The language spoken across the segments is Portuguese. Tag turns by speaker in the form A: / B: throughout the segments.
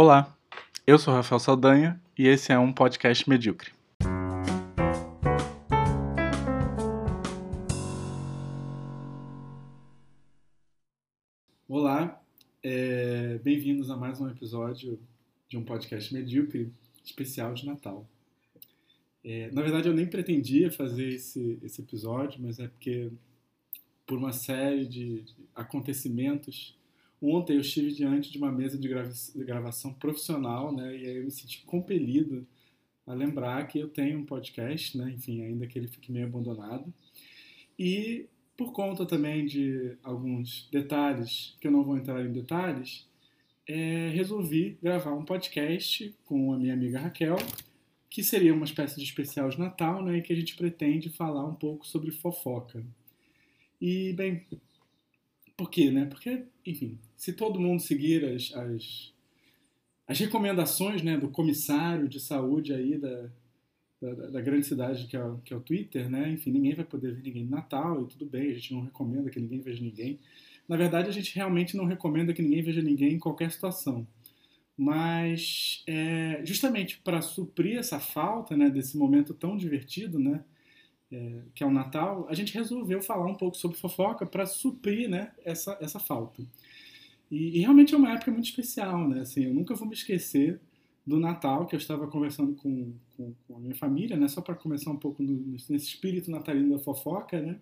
A: Olá, eu sou Rafael Saldanha e esse é um podcast medíocre. Olá, é, bem-vindos a mais um episódio de um podcast medíocre especial de Natal. É, na verdade, eu nem pretendia fazer esse, esse episódio, mas é porque, por uma série de acontecimentos, ontem eu estive diante de uma mesa de, grava de gravação profissional, né, e aí eu me senti compelido a lembrar que eu tenho um podcast, né, enfim, ainda que ele fique meio abandonado. E por conta também de alguns detalhes, que eu não vou entrar em detalhes, é, resolvi gravar um podcast com a minha amiga Raquel, que seria uma espécie de especial de Natal, né, que a gente pretende falar um pouco sobre fofoca. E, bem, por quê, né? Porque, enfim, se todo mundo seguir as, as, as recomendações né, do comissário de saúde aí da, da, da, grande cidade que é, que é o Twitter, né? Enfim, ninguém vai poder ver ninguém no Natal e tudo bem, a gente não recomenda que ninguém veja ninguém. Na verdade, a gente realmente não recomenda que ninguém veja ninguém em qualquer situação. Mas, é, justamente para suprir essa falta né, desse momento tão divertido, né, é, que é o Natal, a gente resolveu falar um pouco sobre fofoca para suprir né, essa, essa falta. E, e, realmente é uma época muito especial, né? Assim, eu nunca vou me esquecer do Natal, que eu estava conversando com, com, com a minha família, né? Só para começar um pouco no, nesse espírito natalino da fofoca, né?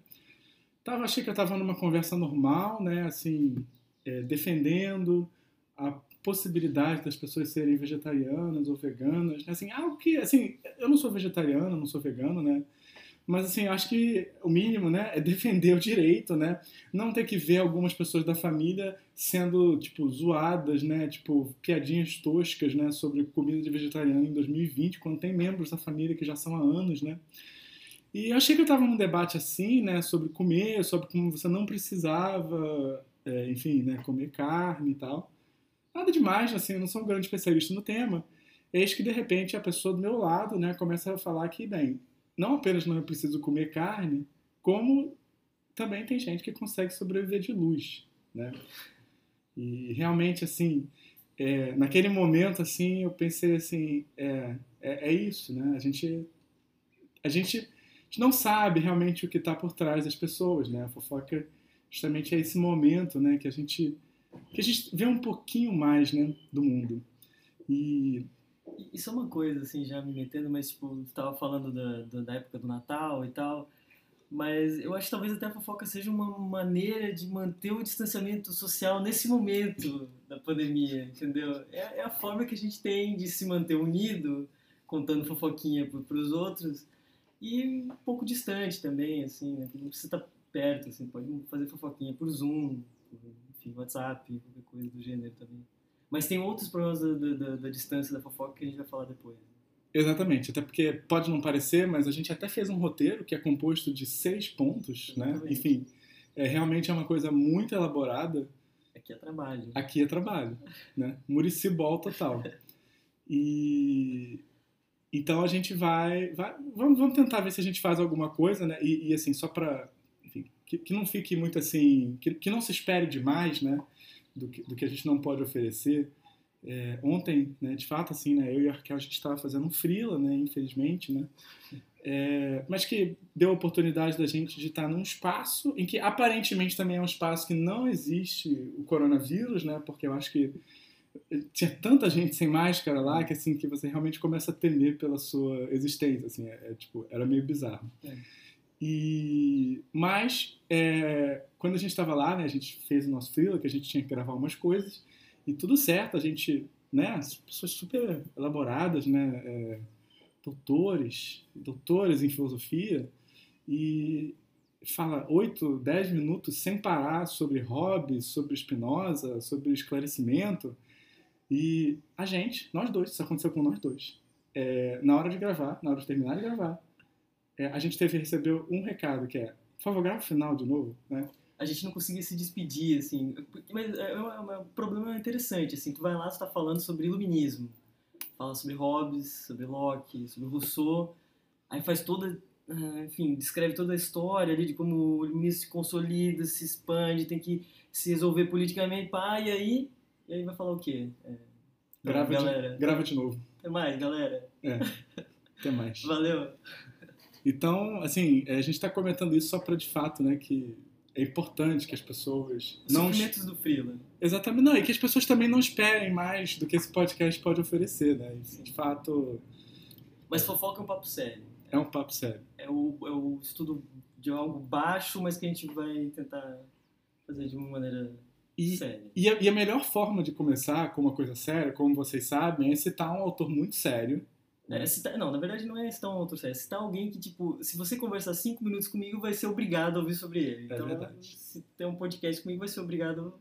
A: Tava, achei que eu estava numa conversa normal, né? Assim, é, defendendo a possibilidade das pessoas serem vegetarianas ou veganas, né? assim, algo que, assim, eu não sou vegetariano, não sou vegano, né? Mas assim, acho que o mínimo, né, é defender o direito, né? Não ter que ver algumas pessoas da família sendo, tipo, zoadas, né? Tipo, piadinhas toscas, né, sobre comida de vegetariano em 2020, quando tem membros da família que já são há anos, né? E eu achei que eu estava num debate assim, né, sobre comer, sobre como você não precisava, é, enfim, né, comer carne e tal. Nada demais, assim, eu não sou um grande especialista no tema. Eis que, de repente, a pessoa do meu lado, né, começa a falar que, bem, não apenas não é preciso comer carne, como também tem gente que consegue sobreviver de luz, né? E realmente, assim, é, naquele momento, assim, eu pensei assim, é, é, é, isso, né? A gente, a gente, não sabe realmente o que está por trás das pessoas, né? A fofoca justamente é esse momento, né? Que a gente, que a gente vê um pouquinho mais, né? Do mundo. E
B: isso é uma coisa, assim, já me metendo, mas, tipo, tava falando da, da, época do Natal e tal, mas eu acho que talvez até a fofoca seja uma maneira de manter o distanciamento social nesse momento da pandemia, entendeu? É, é a forma que a gente tem de se manter unido, contando fofoquinha para os outros, e um pouco distante também, assim, né? Não precisa estar perto, assim, pode fazer fofoquinha por Zoom, por, enfim, WhatsApp, qualquer coisa do gênero também. Mas tem outros problemas da, da, da, distância da fofoca que a gente vai falar depois.
A: Exatamente, até porque pode não parecer, mas a gente até fez um roteiro que é composto de seis pontos, né? Exatamente. né? Enfim, é, realmente é uma coisa muito elaborada.
B: Aqui é trabalho.
A: Aqui é trabalho, né? Muricibol total. E então a gente vai, vai vamos, vamos, tentar ver se a gente faz alguma coisa, né? E, e assim, só para que, que, não fique muito assim, que, que não se espere demais, né? Do que, do que a gente não pode oferecer. É, ontem, né, de fato, assim, né, eu e a Raquel, a gente estava fazendo um freela, né, infelizmente, né, é, mas que deu a oportunidade da gente de estar num espaço em que aparentemente também é um espaço que não existe o coronavírus, né, porque eu acho que tinha tanta gente sem máscara lá que assim que você realmente começa a temer pela sua existência, assim, é, é tipo, era meio bizarro. É. E, mas, é, quando a gente estava lá, né, a gente fez o nosso freela, que a gente tinha que gravar umas coisas, e tudo certo, a gente, né, pessoas super elaboradas, né, é, doutores, doutores em filosofia, e fala oito, dez minutos sem parar sobre Hobbes, sobre Spinoza, sobre esclarecimento, e a gente, nós dois, isso aconteceu com nós dois, é, na hora de gravar, na hora de terminar de gravar, é, a gente teve que receber um recado que é, por favor, grava o final de novo, né?
B: A gente não conseguia se despedir, assim, mas é, é, um, é um problema interessante, assim, tu vai lá, você tá falando sobre iluminismo, fala sobre Hobbes, sobre Locke, sobre Rousseau, aí faz toda, ah, enfim, descreve toda a história ali de como o iluminismo se consolida, se expande, tem que se resolver politicamente, pá, e aí, e aí vai falar o quê? É,
A: grava,
B: galera.
A: de, grava de novo.
B: Até mais, galera.
A: É. Até mais.
B: Valeu.
A: Então, assim, a gente está comentando isso só para de fato, né, que é importante que as pessoas
B: Os
A: não
B: sofrimentos do Freela.
A: exatamente não e que as pessoas também não esperem mais do que esse podcast pode oferecer, né? E, de fato
B: Mas fofoca é um papo sério.
A: é um papo sério.
B: É o, é o estudo de algo baixo, mas que a gente vai tentar fazer de uma maneira
A: E,
B: séria.
A: e, a, e a melhor forma de começar com uma coisa séria, como vocês sabem, é citar um autor muito sério.
B: É, citar- não, na verdade não é citar um outro sério. É citar alguém que, tipo, se você conversar cinco minutos comigo, vai ser obrigado a ouvir sobre ele.
A: É
B: Então,
A: verdade.
B: se tem um podcast comigo, vai ser obrigado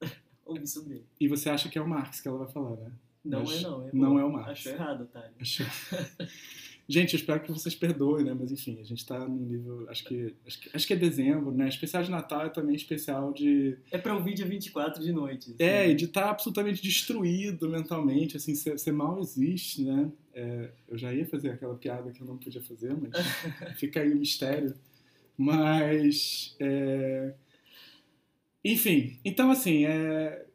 B: a ouvir sobre ele.
A: E você acha que é o Marx que ela vai falar, né?
B: Não
A: Mas
B: é não. É
A: não é o Marx.
B: Achou errado, otário.
A: Acho- Gente, eu espero que vocês perdoem, né? Mas enfim, a gente tá num nível. Acho que, acho que, acho que é dezembro, né? Especial de Natal é também especial de.
B: É pra ouvir dia 24 de noite.
A: É,
B: assim.
A: e de estar absolutamente destruído mentalmente, assim, você mal existe, né? É, eu já ia fazer aquela piada que eu não podia fazer, mas fica aí o mistério. Mas. é, Enfim, então assim, é...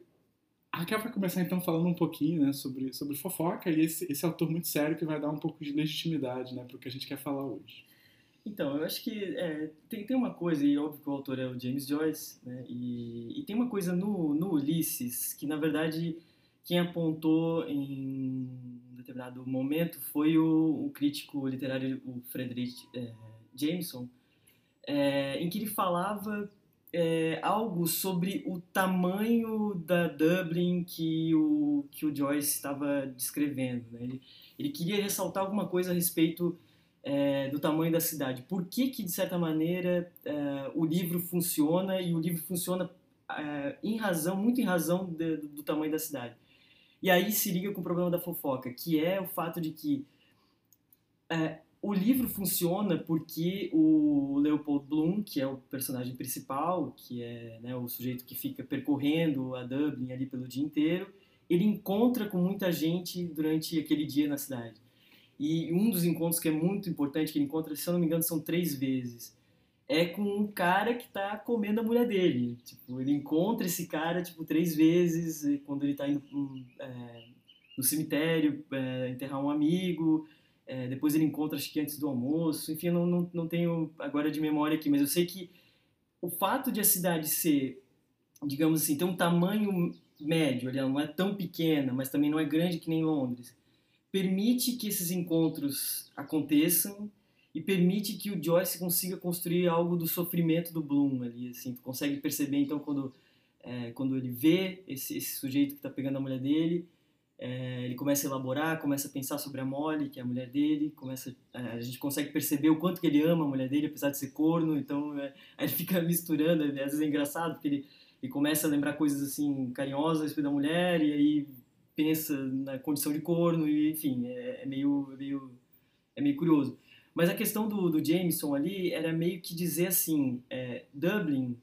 A: Raquel vai começar então falando um pouquinho né, sobre, sobre fofoca e esse, esse autor muito sério que vai dar um pouco de legitimidade né, para o que a gente quer falar hoje.
B: Então, eu acho que é, tem, tem uma coisa, e óbvio que o autor é o James Joyce, né? E, e tem uma coisa no, no Ulisses que, na verdade, quem apontou em um determinado momento foi o, o crítico literário, o Frederick é, Jameson, é, em que ele falava é, algo sobre o tamanho da Dublin que o, que o Joyce estava descrevendo. Né? Ele, ele queria ressaltar alguma coisa a respeito é, do tamanho da cidade. Por que, que de certa maneira, é, o livro funciona e o livro funciona é, em razão, muito em razão de, do, do tamanho da cidade. E aí se liga com o problema da fofoca, que é o fato de que é, o livro funciona porque o Leopold Bloom, que é o personagem principal, que é né, o sujeito que fica percorrendo a Dublin ali pelo dia inteiro, ele encontra com muita gente durante aquele dia na cidade. E um dos encontros que é muito importante, que ele encontra, se eu não me engano, são três vezes, é com um cara que tá comendo a mulher dele. Tipo, ele encontra esse cara, tipo, três vezes, quando ele tá indo hum, é, no cemitério é, enterrar um amigo, é, depois ele encontra, acho que antes do almoço, enfim, eu não, não, não tenho agora de memória aqui, mas eu sei que o fato de a cidade ser, digamos assim, ter um tamanho médio, ela não é tão pequena, mas também não é grande que nem Londres, permite que esses encontros aconteçam e permite que o Joyce consiga construir algo do sofrimento do Bloom ali, assim, tu consegue perceber então quando é, quando ele vê esse, esse sujeito que está pegando a mulher dele, é, ele começa a elaborar, começa a pensar sobre a Molly, que é a mulher dele, começa é, a gente consegue perceber o quanto que ele ama a mulher dele, apesar de ser corno, então é, aí ele fica misturando, às vezes é engraçado porque ele, ele começa a lembrar coisas assim carinhosas a da mulher e aí pensa na condição de corno e enfim é, é meio, é meio é meio curioso. Mas a questão do, do Jameson ali era meio que dizer assim, é, Dublin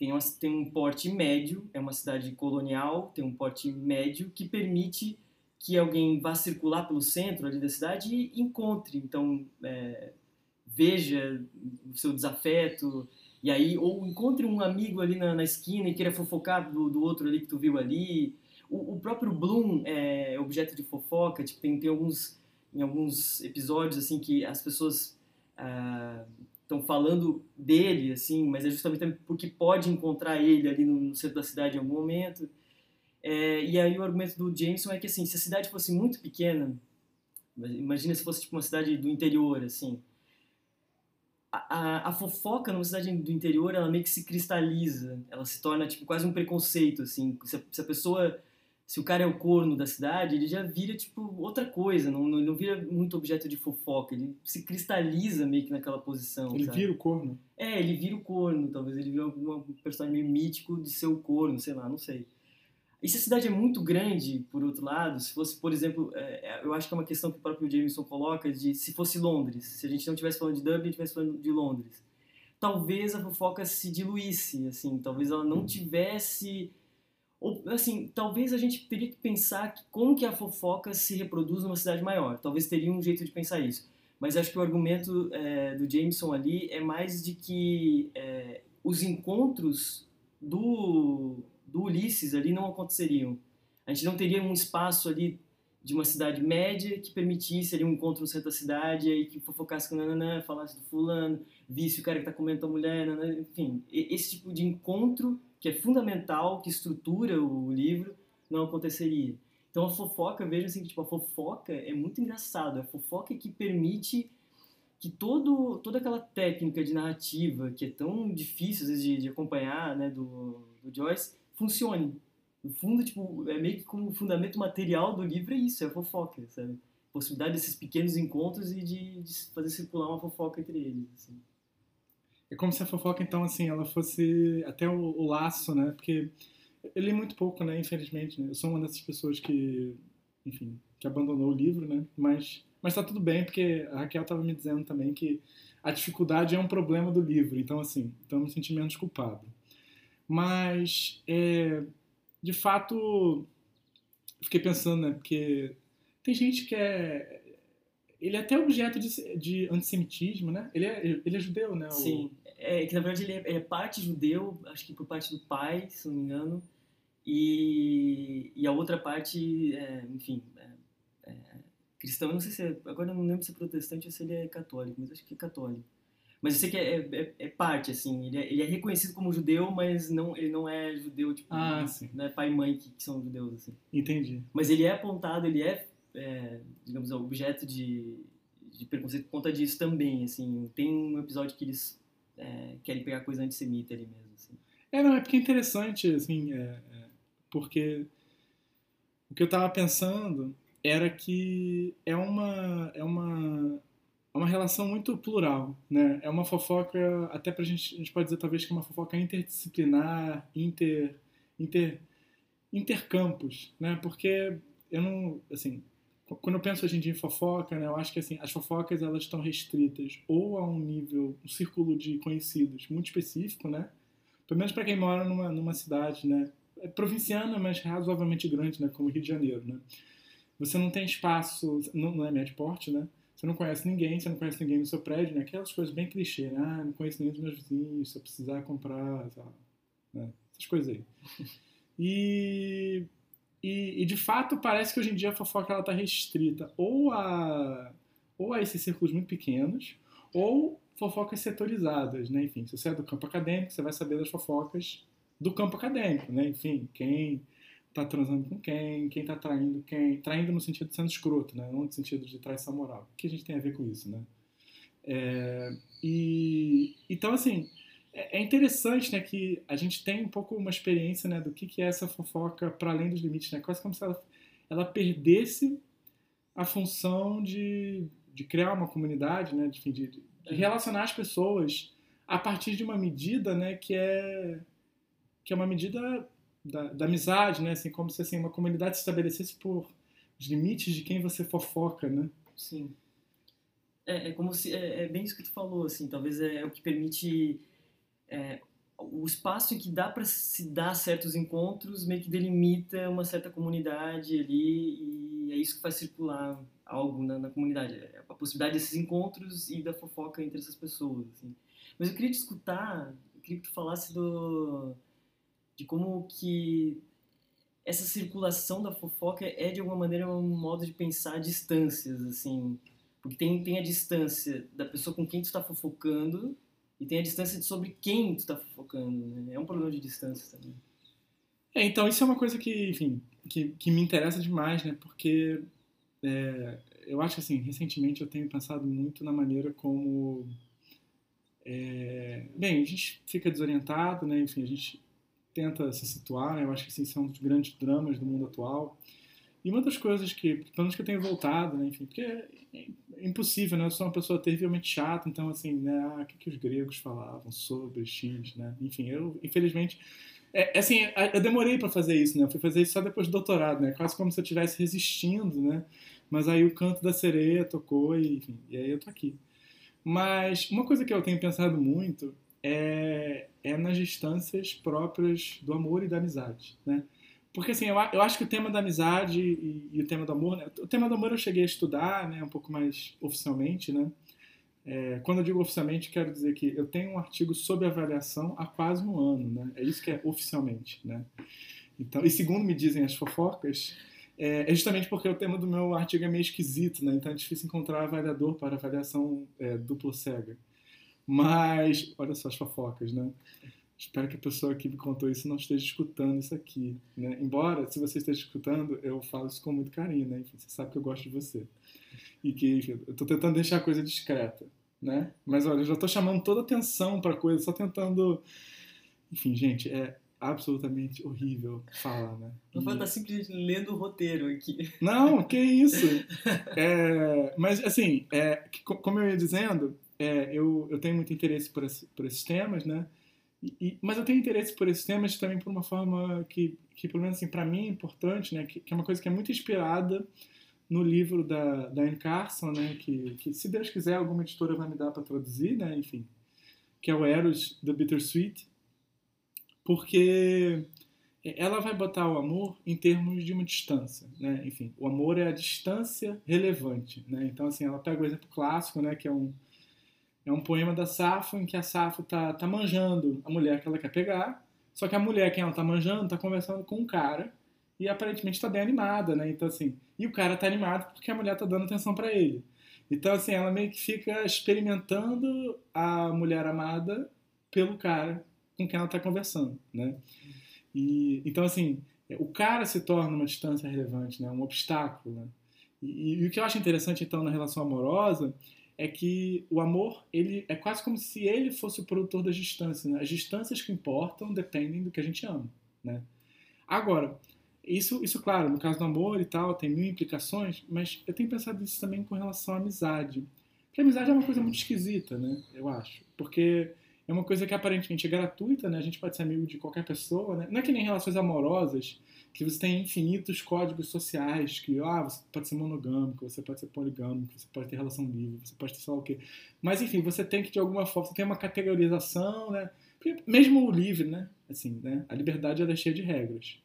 B: tem, uma, tem um porte médio, é uma cidade colonial, tem um porte médio que permite que alguém vá circular pelo centro ali da cidade e encontre, então é, veja o seu desafeto e aí ou encontre um amigo ali na, na esquina e queira fofocar do, do outro ali que tu viu ali. O, o próprio Bloom é objeto de fofoca, tipo, tem, tem alguns em alguns episódios assim que as pessoas estão falando dele assim mas é justamente porque pode encontrar ele ali no, centro da cidade em algum momento. É, e aí o argumento do Jameson é que assim se a cidade fosse muito pequena imagina se fosse tipo uma cidade do interior assim. A, a, a fofoca numa cidade do interior ela meio que se cristaliza ela se torna tipo quase um preconceito assim. Se a, se a pessoa se o cara é o corno da cidade, ele já vira, tipo, outra coisa, não, não, não vira muito objeto de fofoca, ele se cristaliza meio que naquela posição,
A: Ele
B: sabe?
A: vira o corno.
B: É, ele vira o corno, talvez ele vira um personagem meio mítico de ser o corno, sei lá, não sei. E se a cidade é muito grande, por outro lado, se fosse, por exemplo, é, eu acho que é uma questão que o próprio Jameson coloca, de se fosse Londres, se a gente não estivesse falando de Dublin, estivesse falando de Londres, talvez a fofoca se diluísse, assim, talvez ela não tivesse ou, assim, talvez a gente teria que pensar como que a fofoca se reproduz numa cidade maior. Talvez teria um jeito de pensar isso. Mas acho que o argumento é, do Jameson ali é mais de que é, os encontros do, do Ulisses ali não aconteceriam. A gente não teria um espaço ali de uma cidade média que permitisse ali um encontro em certa cidade, aí que fofocasse com nananã, falasse do fulano, visse o cara que tá comendo a mulher, nananã, enfim, esse tipo de encontro que é fundamental, que estrutura o livro, não aconteceria. Então a fofoca, veja assim, tipo, a fofoca é muito engraçado, é a fofoca que permite que todo, toda aquela técnica de narrativa que é tão difícil às vezes, de, de acompanhar, né, do, do Joyce, funcione no fundo, tipo, é meio que como o fundamento material do livro é isso, é a fofoca, sabe? Possibilidade desses pequenos encontros e de, de, fazer circular uma fofoca entre eles, assim.
A: É como se a fofoca, então, assim, ela fosse até o, o laço, né? Porque eu li muito pouco, né? Infelizmente, né? Eu sou uma dessas pessoas que, enfim, que abandonou o livro, né? Mas, mas tá tudo bem, porque a Raquel estava me dizendo também que a dificuldade é um problema do livro. Então, assim, então me senti menos culpado. Mas, é, de fato, fiquei pensando, né? Porque tem gente que é. Ele é até objeto de, de antissemitismo, né? Ele é, ele é judeu, né? O...
B: É, que na verdade ele é, é, parte judeu, acho que por parte do pai, se não me engano. E, e a outra parte, é, enfim, é, é cristão. Eu não sei se é, agora eu não lembro se é protestante ou se ele é católico, mas acho que é católico. Mas eu sei que é, é, é parte, assim, ele é, ele é, reconhecido como judeu, mas não, ele não é judeu, tipo,
A: ah,
B: não é pai e mãe que, que, são judeus, assim.
A: Entendi.
B: Mas ele é apontado, ele é, é digamos, objeto de, de preconceito por conta disso também, assim. Tem um episódio que eles é, querem pegar coisa antissemita ali mesmo, assim.
A: É, não, é porque é interessante, assim, é, é porque o que eu tava pensando era que é uma, é uma é uma relação muito plural, né? É uma fofoca, até pra gente, a gente pode dizer talvez que é uma fofoca interdisciplinar, inter, inter, intercampos, né? Porque eu não, assim, quando eu penso hoje em dia em fofoca, né, eu acho que assim, as fofocas elas estão restritas ou a um nível, um círculo de conhecidos muito específico, né? Pelo menos para quem mora numa, numa cidade, né, é provinciana, mas razoavelmente grande, né, como Rio de Janeiro, né? Você não tem espaço, não, não é médio porte, né? Você não conhece ninguém, você não conhece ninguém no seu prédio, né? Aquelas coisas bem clichê, né? Ah, não conheço nenhum dos meus vizinhos, se eu precisar comprar, né? essas coisas aí. E, e, e, de fato parece que hoje em dia a fofoca ela está restrita ou a, ou a esses círculos muito pequenos, ou fofocas setorizadas, né? Enfim, se você é do campo acadêmico, você vai saber das fofocas do campo acadêmico, né? Enfim, quem tá transando com quem, quem tá traindo quem. Traindo no sentido de sendo escroto, né? Não no sentido de traição moral. O que a gente tem a ver com isso, né? É, e, então, assim, é, é interessante né, que a gente tem um pouco uma experiência né, do que, que é essa fofoca para além dos limites, né? Quase como se ela, ela perdesse a função de, de criar uma comunidade, né? De, de, de relacionar as pessoas a partir de uma medida né, que é que é uma medida da, da, amizade, né? Assim, como se assim, uma comunidade se estabelecesse por os limites de quem você fofoca, né?
B: Sim. É, é como se é, é, bem isso que tu falou, assim. Talvez é, é o que permite é, o espaço em que dá para se dar certos encontros meio que delimita uma certa comunidade ali e é isso que faz circular algo na, na comunidade, é a possibilidade desses encontros e da fofoca entre essas pessoas, assim. Mas eu queria te escutar, eu queria que tu falasse do de como que essa circulação da fofoca é de alguma maneira um modo de pensar distâncias, assim, porque tem, tem a distância da pessoa com quem tu está fofocando e tem a distância sobre quem tu está fofocando, né? É um problema de distância também.
A: É, então isso é uma coisa que, enfim, que, que me interessa demais, né? Porque é, eu acho que, assim, recentemente eu tenho pensado muito na maneira como... É, bem, a gente fica desorientado, né? Enfim, a gente tenta se situar, né? eu acho que assim, são um dos grandes dramas do mundo atual. E uma das coisas que, pelo menos que eu tenho voltado, né, enfim, porque é, é impossível, né? Eu sou uma pessoa terrivelmente chata, então, assim, né? Ah, o que, que os gregos falavam sobre X, né? Enfim, eu, infelizmente... É, assim, eu demorei para fazer isso, né? Eu fui fazer isso só depois do doutorado, né? Quase como se eu estivesse resistindo, né? Mas aí o canto da sereia tocou e, enfim, e aí eu tô aqui. Mas uma coisa que eu tenho pensado muito é, é nas distâncias próprias do amor e da amizade, né? Porque assim, eu, eu acho que o tema da amizade e, e o tema do amor, né? o tema do amor eu cheguei a estudar, né, um pouco mais oficialmente, né? É, quando eu digo oficialmente, quero dizer que eu tenho um artigo sobre avaliação há quase um ano, né? É isso que é oficialmente, né? Então, e segundo me dizem as fofocas, é, é, justamente porque o tema do meu artigo é meio esquisito, né? Então é difícil encontrar avaliador para avaliação é, duplo cega. Mas, olha só as fofocas, né? Espero que a pessoa que me contou isso não esteja escutando isso aqui, né? Embora, se você esteja escutando, eu falo isso com muito carinho, né? Enfim, você sabe que eu gosto de você. E que, enfim, eu estou tentando deixar a coisa discreta, né? Mas, olha, eu já estou chamando toda a atenção para a coisa, só tentando... Enfim, gente, é, absolutamente horrível falar, né?
B: Não vai estar simplesmente lendo o roteiro aqui.
A: Não, que isso. É, mas, assim, é, como eu ia dizendo, é, eu, eu tenho muito interesse por, esse, por esses temas, né? E, mas eu tenho interesse por esses temas também por uma forma que, que pelo menos assim, para mim é importante, né? Que, que, é uma coisa que é muito inspirada no livro da, da Anne Carson, né? Que, que, se Deus quiser, alguma editora vai me dar para traduzir, né? Enfim, que é o Eros the Bittersweet porque ela vai botar o amor em termos de uma distância, né? Enfim, o amor é a distância relevante, né? Então, assim, ela pega o exemplo clássico, né? Que é um, é um poema da Safo em que a Safo tá, tá manjando a mulher que ela quer pegar, só que a mulher que ela tá manjando tá conversando com um cara e aparentemente está bem animada, né? Então, assim, e o cara tá animado porque a mulher tá dando atenção para ele. Então, assim, ela meio que fica experimentando a mulher amada pelo cara com quem ela está conversando, né? E, então, assim, o cara se torna uma distância relevante, né? Um obstáculo, né? E, e, o que eu acho interessante, então, na relação amorosa é que o amor, ele é quase como se ele fosse o produtor das distâncias, né? As distâncias que importam dependem do que a gente ama, né? Agora, isso, isso, claro, no caso do amor e tal, tem mil implicações, mas eu tenho pensado isso também com relação à amizade. Porque a amizade é uma coisa muito esquisita, né? Eu acho. Porque é uma coisa que aparentemente é gratuita, né? A gente pode ser amigo de qualquer pessoa, né? Não é que nem relações amorosas, que você tem infinitos códigos sociais, que ah, você pode ser monogâmico, você pode ser poligâmico, você pode ter relação livre, você pode ter sei lá o quê. Mas enfim, você tem que de alguma forma, você tem uma categorização, né? Mesmo o livre, né? Assim, né? A liberdade é cheia de regras.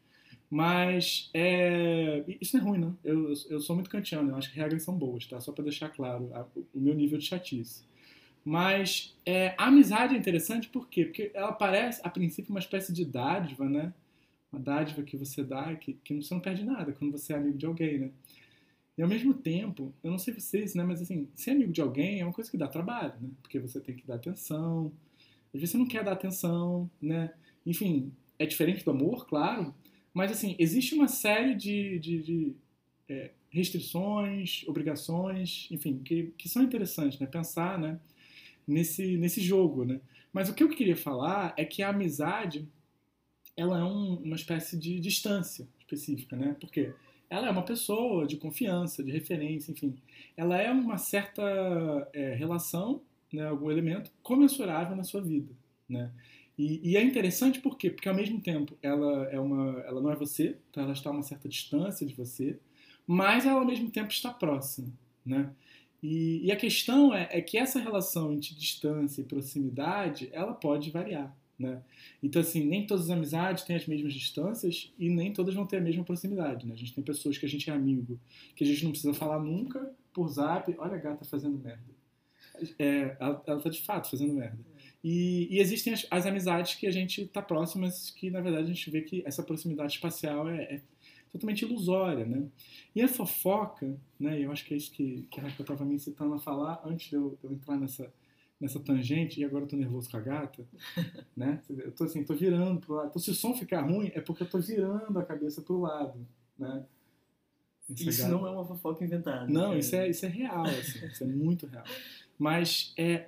A: Mas é... isso não é ruim, não. Eu, eu sou muito kantiano, eu acho que regras são boas, tá? Só para deixar claro o meu nível de chatice. Mas é, a amizade é interessante por quê? Porque ela parece, a princípio, uma espécie de dádiva, né? Uma dádiva que você dá, que, que você não perde nada quando você é amigo de alguém, né? E ao mesmo tempo, eu não sei vocês, né? Mas assim, ser amigo de alguém é uma coisa que dá trabalho, né? Porque você tem que dar atenção. Às vezes você não quer dar atenção, né? Enfim, é diferente do amor, claro. Mas assim, existe uma série de, de, de é, restrições, obrigações, enfim, que, que são interessantes, né? Pensar, né? nesse, nesse jogo, né? Mas o que eu queria falar é que a amizade ela é um, uma espécie de distância específica, né? Porque ela é uma pessoa de confiança, de referência, enfim. Ela é uma certa é, relação, né, algum elemento comensurável na sua vida, né? E, e, é interessante por quê? Porque ao mesmo tempo ela é uma, ela não é você, então ela está a uma certa distância de você, mas ela ao mesmo tempo está próxima, né? E, e a questão é, é, que essa relação entre distância e proximidade, ela pode variar, né? Então, assim, nem todas as amizades têm as mesmas distâncias e nem todas vão ter a mesma proximidade, né? A gente tem pessoas que a gente é amigo, que a gente não precisa falar nunca por zap. Olha a gata fazendo merda. É, ela, ela tá de fato fazendo merda. E, e existem as, as, amizades que a gente tá próximo, mas que, na verdade, a gente vê que essa proximidade espacial é, é totalmente ilusória, né? E a fofoca, né? Eu acho que é isso que, que a Raquel estava me incitando a falar antes de eu, de eu, entrar nessa, nessa tangente, e agora eu tô nervoso com a gata, né? Eu tô assim, tô virando pro lado. Então, se o som ficar ruim, é porque eu tô virando a cabeça pro lado, né?
B: Essa isso gata... não é uma fofoca inventada.
A: Não, é... Isso, é, isso é real, assim, isso é muito real. Mas é,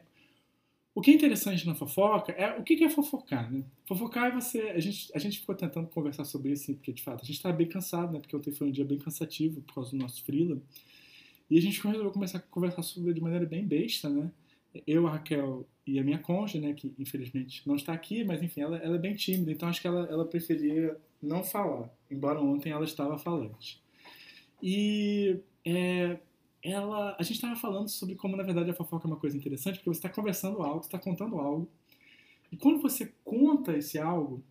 A: o que é interessante na fofoca é o que é fofocar, né? Fofocar é você. A gente, a gente ficou tentando conversar sobre isso, porque de fato a gente estava bem cansado, né? Porque ontem foi um dia bem cansativo por causa do nosso freela. E a gente resolveu começar a conversar sobre de maneira bem besta, né? Eu, a Raquel e a minha conja, né? Que infelizmente não está aqui, mas enfim, ela, ela é bem tímida, então acho que ela, ela preferia não falar, embora ontem ela estava falante. E é, ela, a gente estava falando sobre como na verdade a fofoca é uma coisa interessante, porque você está conversando algo, está contando algo, e quando você conta esse algo,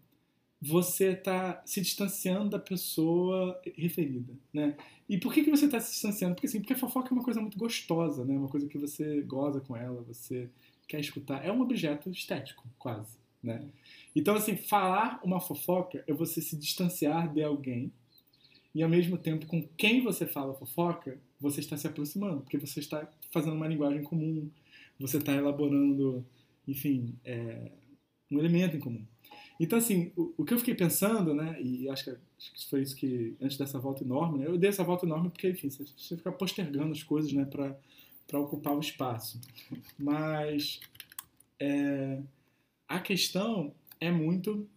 A: você está se distanciando da pessoa referida, né? E por que, que você está se distanciando? Porque assim, porque a fofoca é uma coisa muito gostosa, né? Uma coisa que você goza com ela, você quer escutar. É um objeto estético, quase, né? Então assim, falar uma fofoca é você se distanciar de alguém e ao mesmo tempo com quem você fala fofoca, você está se aproximando, porque você está fazendo uma linguagem comum, você está elaborando, enfim, é, um elemento em comum. Então, assim, o, o, que eu fiquei pensando, né, e acho que, acho que foi isso que, antes dessa volta enorme, né, eu dei essa volta enorme porque, enfim, você, você fica postergando as coisas, né, para ocupar o espaço. Mas é, a questão é muito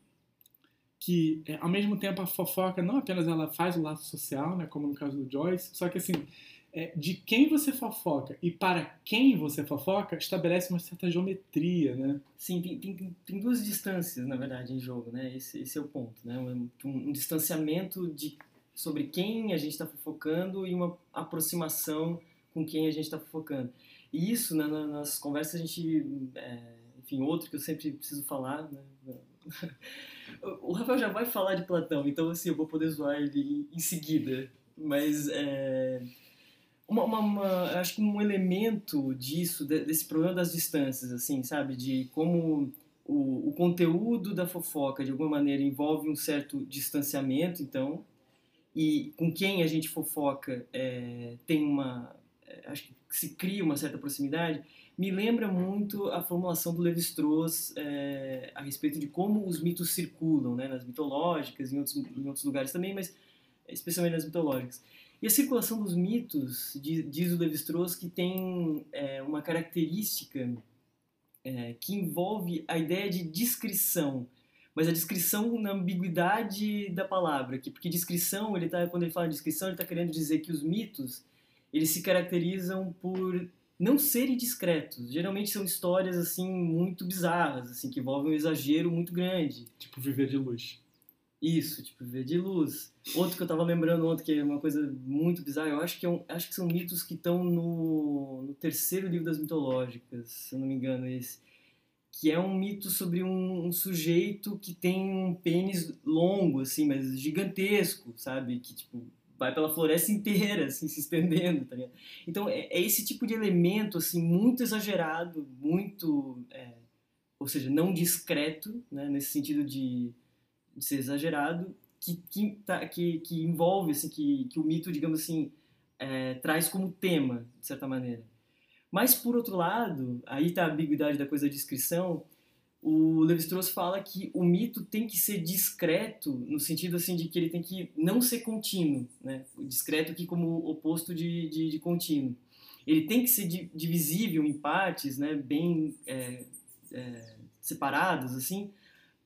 A: que, é, ao mesmo tempo, a fofoca não apenas ela faz o laço social, né, como no caso do Joyce, só que, assim, é, de quem você fofoca e para quem você fofoca estabelece uma certa geometria, né?
B: Sim, tem, tem, tem duas distâncias, na verdade, em jogo, né? Esse, esse é o ponto, né? Um, um distanciamento de, sobre quem a gente está fofocando e uma aproximação com quem a gente está fofocando. E isso, né, nas conversas, a gente... É, enfim, outro que eu sempre preciso falar, né? O Rafael já vai falar de Platão, então assim, eu vou poder zoar ele em seguida. Mas é, uma, uma, uma, acho que um elemento disso, desse problema das distâncias, assim, sabe? De como o, o conteúdo da fofoca, de alguma maneira, envolve um certo distanciamento, então, e com quem a gente fofoca é, tem uma. É, acho que se cria uma certa proximidade, me lembra muito a formulação do Levi-Strauss é, a respeito de como os mitos circulam, né, nas mitológicas, em outros, em outros lugares também, mas especialmente nas mitológicas. E a circulação dos mitos, diz o Levi-Strauss, que tem é, uma característica é, que envolve a ideia de descrição, mas a descrição na ambiguidade da palavra, que, porque descrição, ele tá, quando ele fala de descrição, ele está querendo dizer que os mitos eles se caracterizam por não serem discretos. Geralmente são histórias assim muito bizarras, assim que envolvem um exagero muito grande.
A: Tipo viver de luz.
B: Isso, tipo, ver de luz. Outro que eu tava lembrando ontem, que é uma coisa muito bizarra, eu acho que, é um, acho que são mitos que estão no, no, terceiro livro das mitológicas, se eu não me engano, esse. Que é um mito sobre um, um, sujeito que tem um pênis longo, assim, mas gigantesco, sabe? Que, tipo, vai pela floresta inteira, assim, se estendendo, tá ligado? Então, é, é esse tipo de elemento, assim, muito exagerado, muito... É, ou seja, não discreto, né? Nesse sentido de de ser exagerado, que, que, tá, que, que envolve, assim, que, que o mito, digamos assim, é, traz como tema, de certa maneira. Mas, por outro lado, aí está a ambiguidade da coisa da descrição, o Levi-Strauss fala que o mito tem que ser discreto, no sentido assim de que ele tem que não ser contínuo, né? discreto aqui como oposto de, de, de contínuo. Ele tem que ser divisível em partes, né? bem é, é, separadas, assim,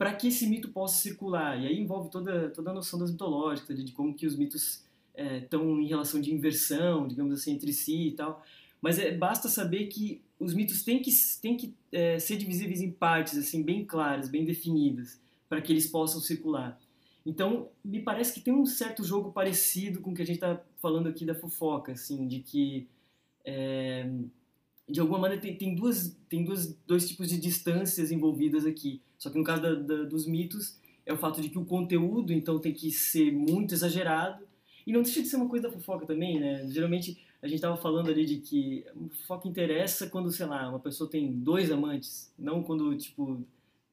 B: para que esse mito possa circular. E aí envolve toda, toda a noção das mitológicas, de, de como que os mitos estão é, em relação de inversão, digamos assim, entre si e tal. Mas é, basta saber que os mitos têm que, têm que é, ser divisíveis em partes, assim, bem claras, bem definidas, para que eles possam circular. Então, me parece que tem um certo jogo parecido com o que a gente está falando aqui da fofoca, assim, de que, é, de alguma maneira, tem, tem, duas, tem duas, dois tipos de distâncias envolvidas aqui. Só que no caso da, da, dos mitos, é o fato de que o conteúdo, então, tem que ser muito exagerado. E não deixa de ser uma coisa da fofoca também, né? Geralmente, a gente estava falando ali de que fofoca interessa quando, sei lá, uma pessoa tem dois amantes, não quando, tipo,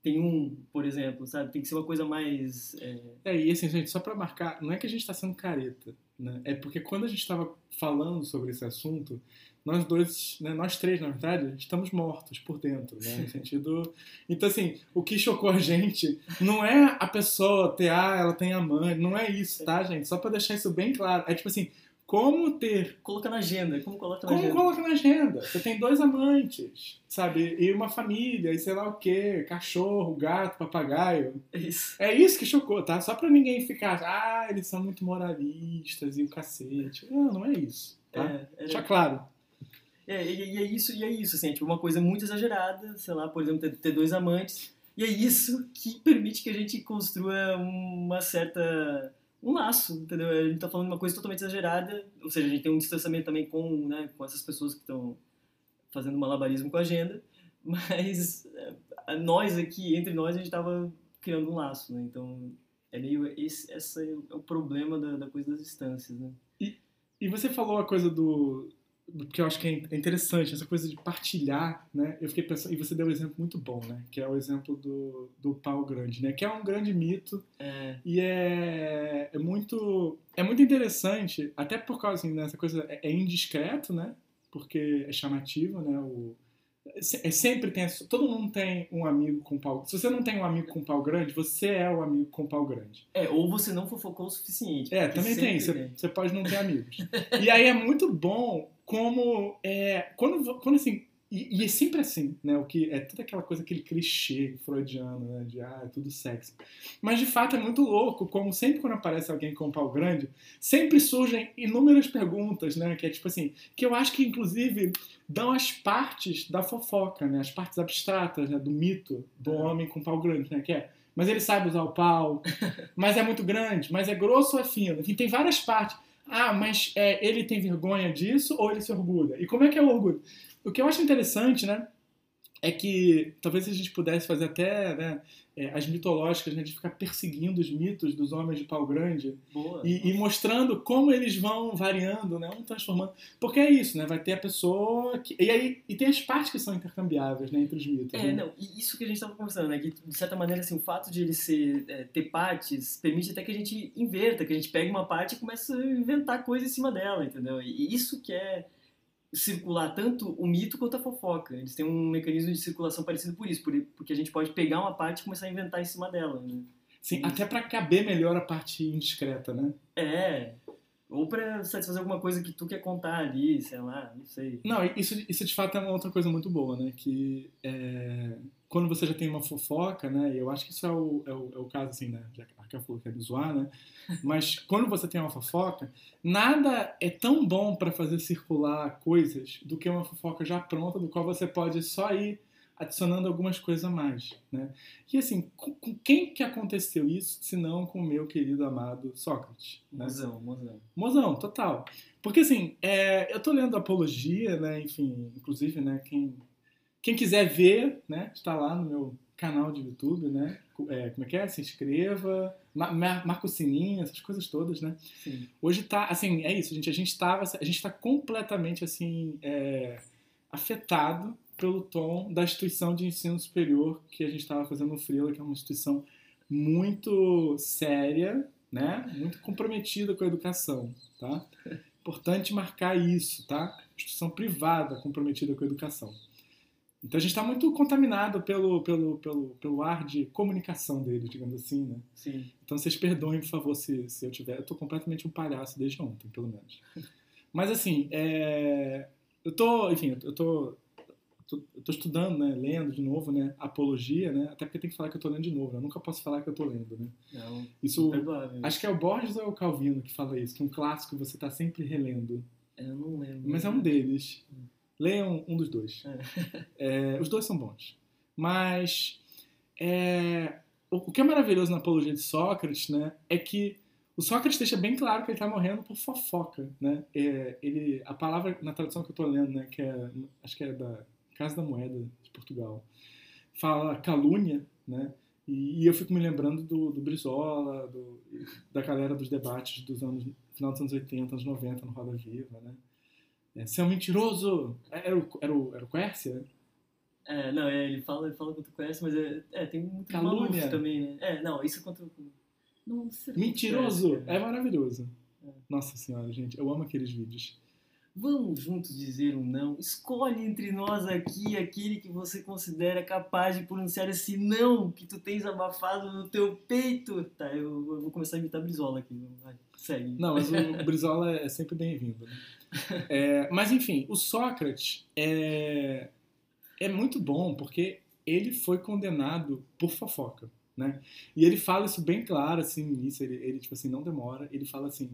B: tem um, por exemplo, sabe? Tem que ser uma coisa mais... É,
A: é e assim, gente, só para marcar, não é que a gente está sendo careta, né? É porque quando a gente estava falando sobre esse assunto, nós dois, né, nós três, na verdade, estamos mortos por dentro, né? No sentido. Então, assim, o que chocou a gente não é a pessoa ter, ah, ela tem a mãe, não é isso, tá, gente? Só para deixar isso bem claro. É tipo assim, como ter.
B: Coloca na agenda, como coloca na
A: como
B: agenda?
A: Como coloca na agenda? Você tem dois amantes, sabe? E uma família, e sei lá o quê, cachorro, gato, papagaio.
B: É isso.
A: É isso que chocou, tá? Só pra ninguém ficar, ah, eles são muito moralistas e o cacete. Não, não é isso. Tá? É, é... Deixa claro.
B: É, e, e, é isso, e é isso, assim, é tipo uma coisa muito exagerada, sei lá, por exemplo, ter, ter dois amantes, e é isso que permite que a gente construa uma certa um laço, entendeu? A gente tá falando de uma coisa totalmente exagerada, ou seja, a gente tem um distanciamento também com, né, com essas pessoas que estão fazendo malabarismo com a agenda, mas é, nós aqui, entre nós, a gente estava criando um laço, né? Então, é meio esse, esse é o problema da, da coisa das distâncias, né?
A: E, e você falou a coisa do porque eu acho que é interessante essa coisa de partilhar, né? Eu fiquei pensando, e você deu um exemplo muito bom, né? Que é o exemplo do, do pau grande, né? Que é um grande mito
B: É,
A: e é, é muito é muito interessante, até por causa assim, dessa coisa é, é indiscreto, né? Porque é chamativo, né? O, é, sempre tem todo mundo tem um amigo com pau. Se você não tem um amigo com pau grande, você é o amigo com pau grande.
B: é, ou você não fofocou o suficiente.
A: É, também tem. você pode não ter amigos. e aí é muito bom como é quando quando assim e, e é sempre assim, né? O que é toda aquela coisa, aquele clichê freudiano, né? De ah, é tudo sexy. Mas de fato é muito louco, como sempre quando aparece alguém com um pau grande, sempre surgem inúmeras perguntas, né? Que é tipo assim, que eu acho que inclusive dão as partes da fofoca, né? As partes abstratas, né? Do mito do
B: Uhum.
A: homem com pau grande, né? Que é, mas ele sabe usar o pau, mas é muito grande, mas é grosso ou é fino. Enfim, tem várias partes. Ah, mas é, ele tem vergonha disso ou ele se orgulha? E como é que é o orgulho? O que eu acho interessante, né? É que talvez a gente pudesse fazer até né, é, as mitológicas, né, de ficar perseguindo os mitos dos homens de pau grande
B: Boa.
A: e, e mostrando como eles vão variando, né, um transformando. Porque é isso, né? Vai ter a pessoa que. E aí e tem as partes que são intercambiáveis né, entre os mitos.
B: É,
A: né?
B: não, e isso que a gente estava conversando, né? Que, de certa maneira, assim, o fato de ele ser, é, ter partes permite até que a gente inverta, que a gente pegue uma parte e comece a inventar coisa em cima dela, entendeu? E isso que é circular tanto o mito quanto a fofoca. Eles têm um mecanismo de circulação parecido por isso, por- porque a gente pode pegar uma parte e começar a inventar em cima dela, né?
A: Sim, até para caber melhor a parte indiscreta, né?
B: É, ou pra satisfazer alguma coisa que tu quer contar ali, sei lá, não sei.
A: Não, isso, isso de fato é uma outra coisa muito boa, né? Que é, quando você já tem uma fofoca, né? Eu acho que isso é o, é o, é o caso, assim, né? Já que a falou que é me zoar, né? Mas quando você tem uma fofoca, nada é tão bom para fazer circular coisas do que uma fofoca já pronta, do qual você pode só ir adicionando algumas coisas a mais, né? E assim, com, com quem que aconteceu isso, se não com o meu querido amado Sócrates, né?
B: Mozão, mozão.
A: Mozão, total. Porque assim, é, eu tô lendo Apologia, né? Enfim, inclusive, né? Quem, quem quiser ver, né? Está lá no meu canal de YouTube, né? É, como é que é? Se inscreva, ma- ma- marca o sininho, essas coisas todas, né?
B: Sim.
A: Hoje tá, assim, é isso, gente. A gente tava, a gente tá completamente, assim, é, afetado pelo tom da instituição de ensino superior que a gente estava fazendo no Frila, que é uma instituição muito séria, né? Muito comprometida com a educação, tá? Importante marcar isso, tá? Instituição privada comprometida com a educação. Então a gente está muito contaminado pelo, pelo, pelo, pelo ar de comunicação deles, digamos assim, né?
B: Sim.
A: Então vocês perdoem, por favor, se, se eu tiver. Eu tô completamente um palhaço desde ontem, pelo menos. Mas assim, é, eu tô, enfim, eu tô, tô, eu tô estudando, né, lendo de novo, né, apologia, né, até porque tem que falar que eu tô lendo de novo, né? eu nunca posso falar que eu tô lendo, né.
B: Não,
A: Isso,
B: perdoável.
A: acho que é o Borges ou é o Calvino que fala isso, que um clássico você tá sempre relendo,
B: Eu não lembro.
A: mas é um deles. Leiam um dos dois. É, os dois são bons. Mas é, o, que é maravilhoso na apologia de Sócrates, né, é que o Sócrates deixa bem claro que ele está morrendo por fofoca, né? É, ele, a palavra na tradução que eu estou lendo, né, que é, acho que é da Casa da Moeda de Portugal, fala calúnia, né? E, e eu fico me lembrando do, do Brizola, do, da galera dos debates dos anos final dos anos 80, anos 90 no Roda Viva, né? É, Você é um mentiroso! Era o, era o, era o Quércia?
B: É, não, é, ele fala, ele fala que tu conhece, mas é, é tem muito
A: Calúnia.
B: Também, né? É, não, isso é contra o... Nossa,
A: Mentiroso!
B: conhece,
A: É maravilhoso.
B: É.
A: Nossa senhora, gente, eu amo aqueles vídeos.
B: Vamos juntos dizer um não. Escolhe entre nós aqui aquele que você considera capaz de pronunciar esse não que tu tens abafado no teu peito. Tá, eu, eu vou começar a imitar Brizola aqui. Vai, segue.
A: Não, mas o Brizola é sempre bem-vindo. Né? É, mas enfim, o Sócrates é, é muito bom porque ele foi condenado por fofoca, né? E ele fala isso bem claro, assim, no início, ele, ele tipo assim, não demora, ele fala assim,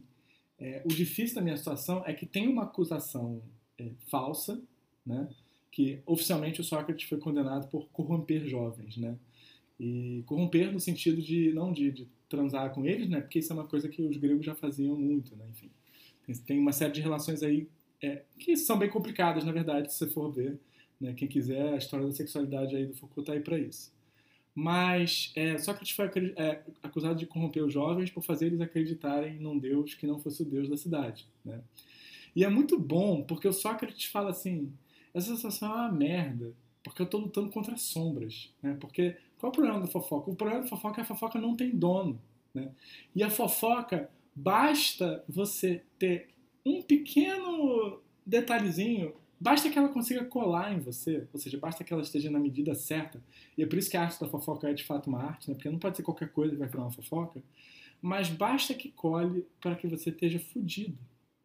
A: é, o difícil da minha situação é que tem uma acusação é, falsa, né? Que oficialmente o Sócrates foi condenado por corromper jovens, né? E corromper no sentido de, não de, de transar com eles, né? Porque isso é uma coisa que os gregos já faziam muito, né? Enfim, tem, uma série de relações aí é, que são bem complicadas, na verdade, se você for ver. Né? Quem quiser, a história da sexualidade aí do Foucault tá aí para isso. Mas é, Sócrates foi é, acusado de corromper os jovens por fazer eles acreditarem num Deus que não fosse o Deus da cidade. Né? E é muito bom, porque o Sócrates fala assim: essa situação é uma merda, porque eu estou lutando contra sombras. Né? Porque qual é o problema da fofoca? O problema da fofoca é que a fofoca não tem dono. Né? E a fofoca, basta você ter um pequeno detalhezinho Basta que ela consiga colar em você, ou seja, basta que ela esteja na medida certa. E é por isso que a arte da fofoca é de fato uma arte, né? porque não pode ser qualquer coisa que vai virar uma fofoca. Mas basta que cole para que você esteja fudido.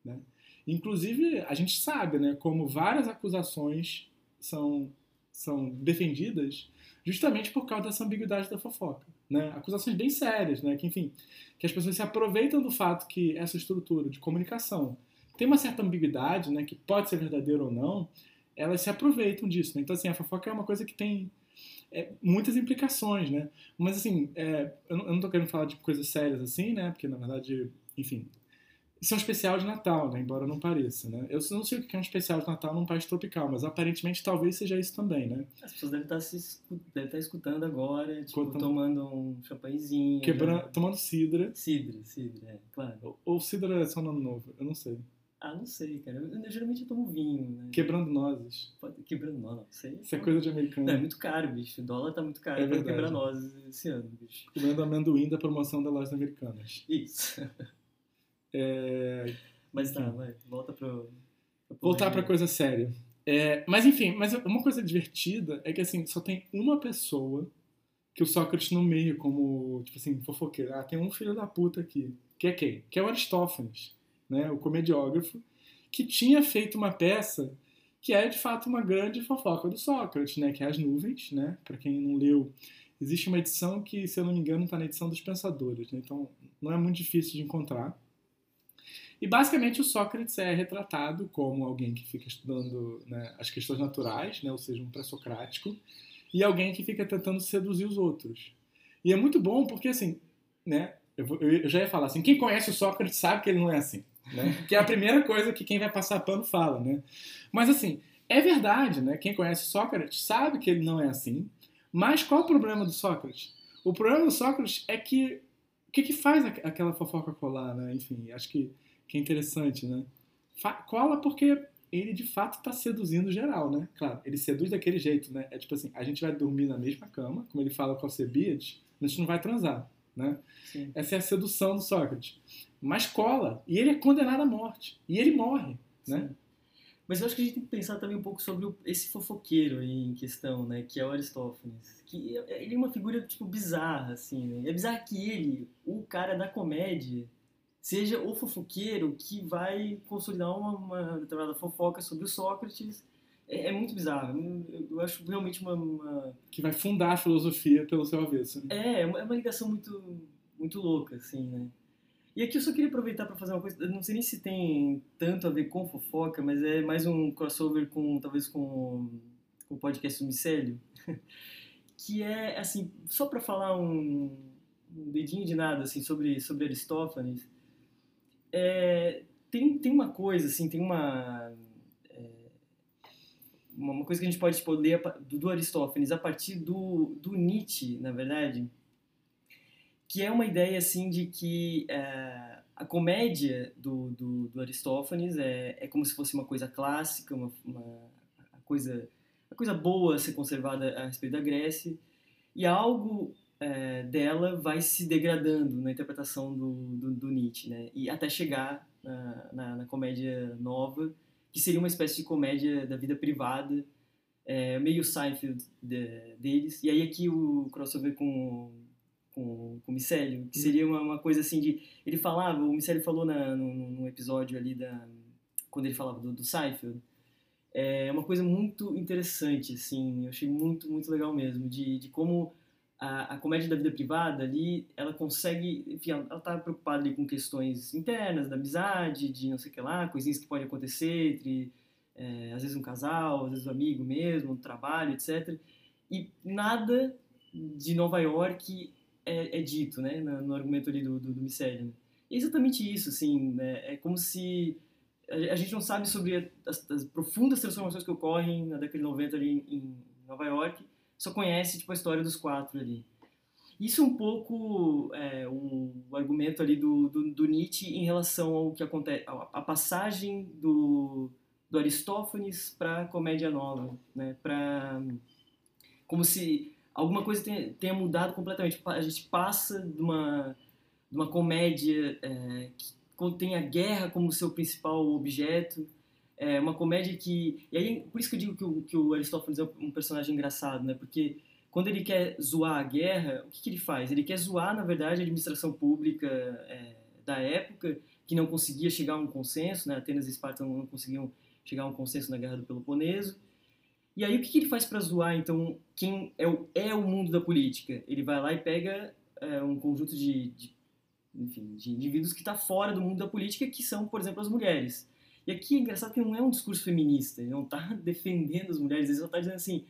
A: Né? Inclusive, a gente sabe né, como várias acusações são, são defendidas justamente por causa dessa ambiguidade da fofoca. Né? Acusações bem sérias, né? que, enfim, que as pessoas se aproveitam do fato que essa estrutura de comunicação tem uma certa ambiguidade, né, que pode ser verdadeiro ou não, elas se aproveitam disso. Né? Então, assim, a fofoca é uma coisa que tem é, muitas implicações, né? Mas, assim, é, eu, não, estou querendo falar de coisas sérias assim, né? Porque, na verdade, enfim, isso é um especial de Natal, né? Embora não pareça, né? Eu não sei o que é um especial de Natal num país tropical, mas aparentemente talvez seja isso também, né?
B: As pessoas devem estar, se, devem estar escutando agora, tipo, tomando um champanhezinho.
A: Quebrando, Tomando cidra.
B: Cidra, cidra, é, claro.
A: Ou, ou cidra é só nome novo, eu não sei.
B: Ah, não sei, cara. Eu, eu, geralmente eu tomo vinho, né?
A: Quebrando nozes.
B: Pode, quebrando nozes, não sei.
A: Isso é coisa de americano.
B: Não, é muito caro, bicho. O dólar tá muito caro é pra quebrar nozes esse ano, bicho.
A: Comendo amendoim da promoção das lojas americanas.
B: Isso.
A: É...
B: Mas tá, vai. Volta pro...
A: pro Voltar pra coisa séria. É, mas enfim, mas uma coisa divertida é que assim, só tem uma pessoa que o Sócrates nomeia como, tipo assim, fofoqueiro. Ah, tem um filho da puta aqui. Que é quem? Que é o Aristófanes né, o comediógrafo, que tinha feito uma peça que é de fato uma grande fofoca do Sócrates, né, que é As Nuvens, né, para quem não leu. Existe uma edição que, se eu não me engano, está na edição dos Pensadores, né, então não é muito difícil de encontrar. E basicamente o Sócrates é retratado como alguém que fica estudando né, as questões naturais, né, ou seja, um pré-socrático, e alguém que fica tentando seduzir os outros. E é muito bom porque, assim, né, eu, vou, eu já ia falar assim, quem conhece o Sócrates sabe que ele não é assim né? Que é a primeira coisa que quem vai passar pano fala, né? Mas assim, é verdade, né? Quem conhece Sócrates sabe que ele não é assim. Mas qual é o problema do Sócrates? O problema do Sócrates é que o que, que faz aquela fofoca colar, né? Enfim, acho que, que é interessante, né? cola porque ele de fato está seduzindo geral, né? Claro, ele seduz daquele jeito, né? É tipo assim, a gente vai dormir na mesma cama, como ele fala com Alcebiades, a gente não vai transar, né? Sim. Essa é a sedução do Sócrates mas cola. E ele é condenado à morte. E ele morre, né?
B: Mas eu acho que a gente tem que pensar também um pouco sobre esse fofoqueiro aí em questão, né? Que é o Aristófanes. Que ele é uma figura, tipo, bizarra, assim, né? É bizarro que ele, o cara da comédia, seja o fofoqueiro que vai consolidar uma, uma determinada fofoca sobre o Sócrates. É, é muito bizarro. Eu, eu acho realmente uma, uma,
A: Que vai fundar a filosofia pelo seu avesso.
B: Né? É, é uma, é uma ligação muito, muito louca, assim, né? E aqui eu só queria aproveitar para fazer uma coisa, não sei nem se tem tanto a ver com fofoca, mas é mais um crossover com, talvez com, com o podcast do Micélio, que é, assim, só para falar um, um, dedinho de nada, assim, sobre, sobre Aristófanes, é, tem, tem uma coisa, assim, tem uma, é, uma coisa que a gente pode ler do, Aristófanes a partir do, do Nietzsche, na verdade, que é uma ideia assim de que é, a comédia do, do, do, Aristófanes é, é como se fosse uma coisa clássica, uma, uma coisa, uma coisa boa a ser conservada a respeito da Grécia, e algo é, dela vai se degradando na interpretação do, do, do Nietzsche, né? e até chegar na, na, na, comédia nova, que seria uma espécie de comédia da vida privada, é, meio Seinfeld de, deles, e aí aqui o crossover com com, com o Micélio, que hum. seria uma, uma, coisa assim de... Ele falava, o Micélio falou na, num, episódio ali da... Quando ele falava do, do Seinfeld, é uma coisa muito interessante, assim, eu achei muito, muito legal mesmo, de, de como a, a comédia da vida privada ali, ela consegue, enfim, ela, ela tá preocupada ali com questões internas, da amizade, de não sei o que lá, coisinhas que podem acontecer entre, é, às vezes um casal, às vezes um amigo mesmo, um trabalho, etc. E nada de Nova York é, é dito, né, no, no, argumento ali do, do, do. Né? É exatamente isso, assim, né? é como se a, gente não sabe sobre as, as, profundas transformações que ocorrem na década de 90 ali em, em Nova York, só conhece tipo, a história dos quatro ali. Isso é um pouco é, um, o argumento ali do, do, do, Nietzsche em relação ao que acontece, a, passagem do, do Aristófanes para a comédia nova, né? Para como se alguma coisa tenha, tenha, mudado completamente. A gente passa de uma, de uma comédia é, que contém a guerra como seu principal objeto, é uma comédia que e aí por isso que eu digo que o, que o Aristófanes é um personagem engraçado, né? Porque quando ele quer zoar a guerra, o que, que ele faz? Ele quer zoar, na verdade, a administração pública é, da época, que não conseguia chegar a um consenso, né? Atenas e Esparta não conseguiam chegar a um consenso na Guerra do Peloponeso. E aí o que, que ele faz para zoar, então, quem é o, é o mundo da política? Ele vai lá e pega é, um conjunto de, de, enfim, de indivíduos que está fora do mundo da política, que são, por exemplo, as mulheres. E aqui é engraçado que não é um discurso feminista, ele não está defendendo as mulheres, ele só está dizendo assim,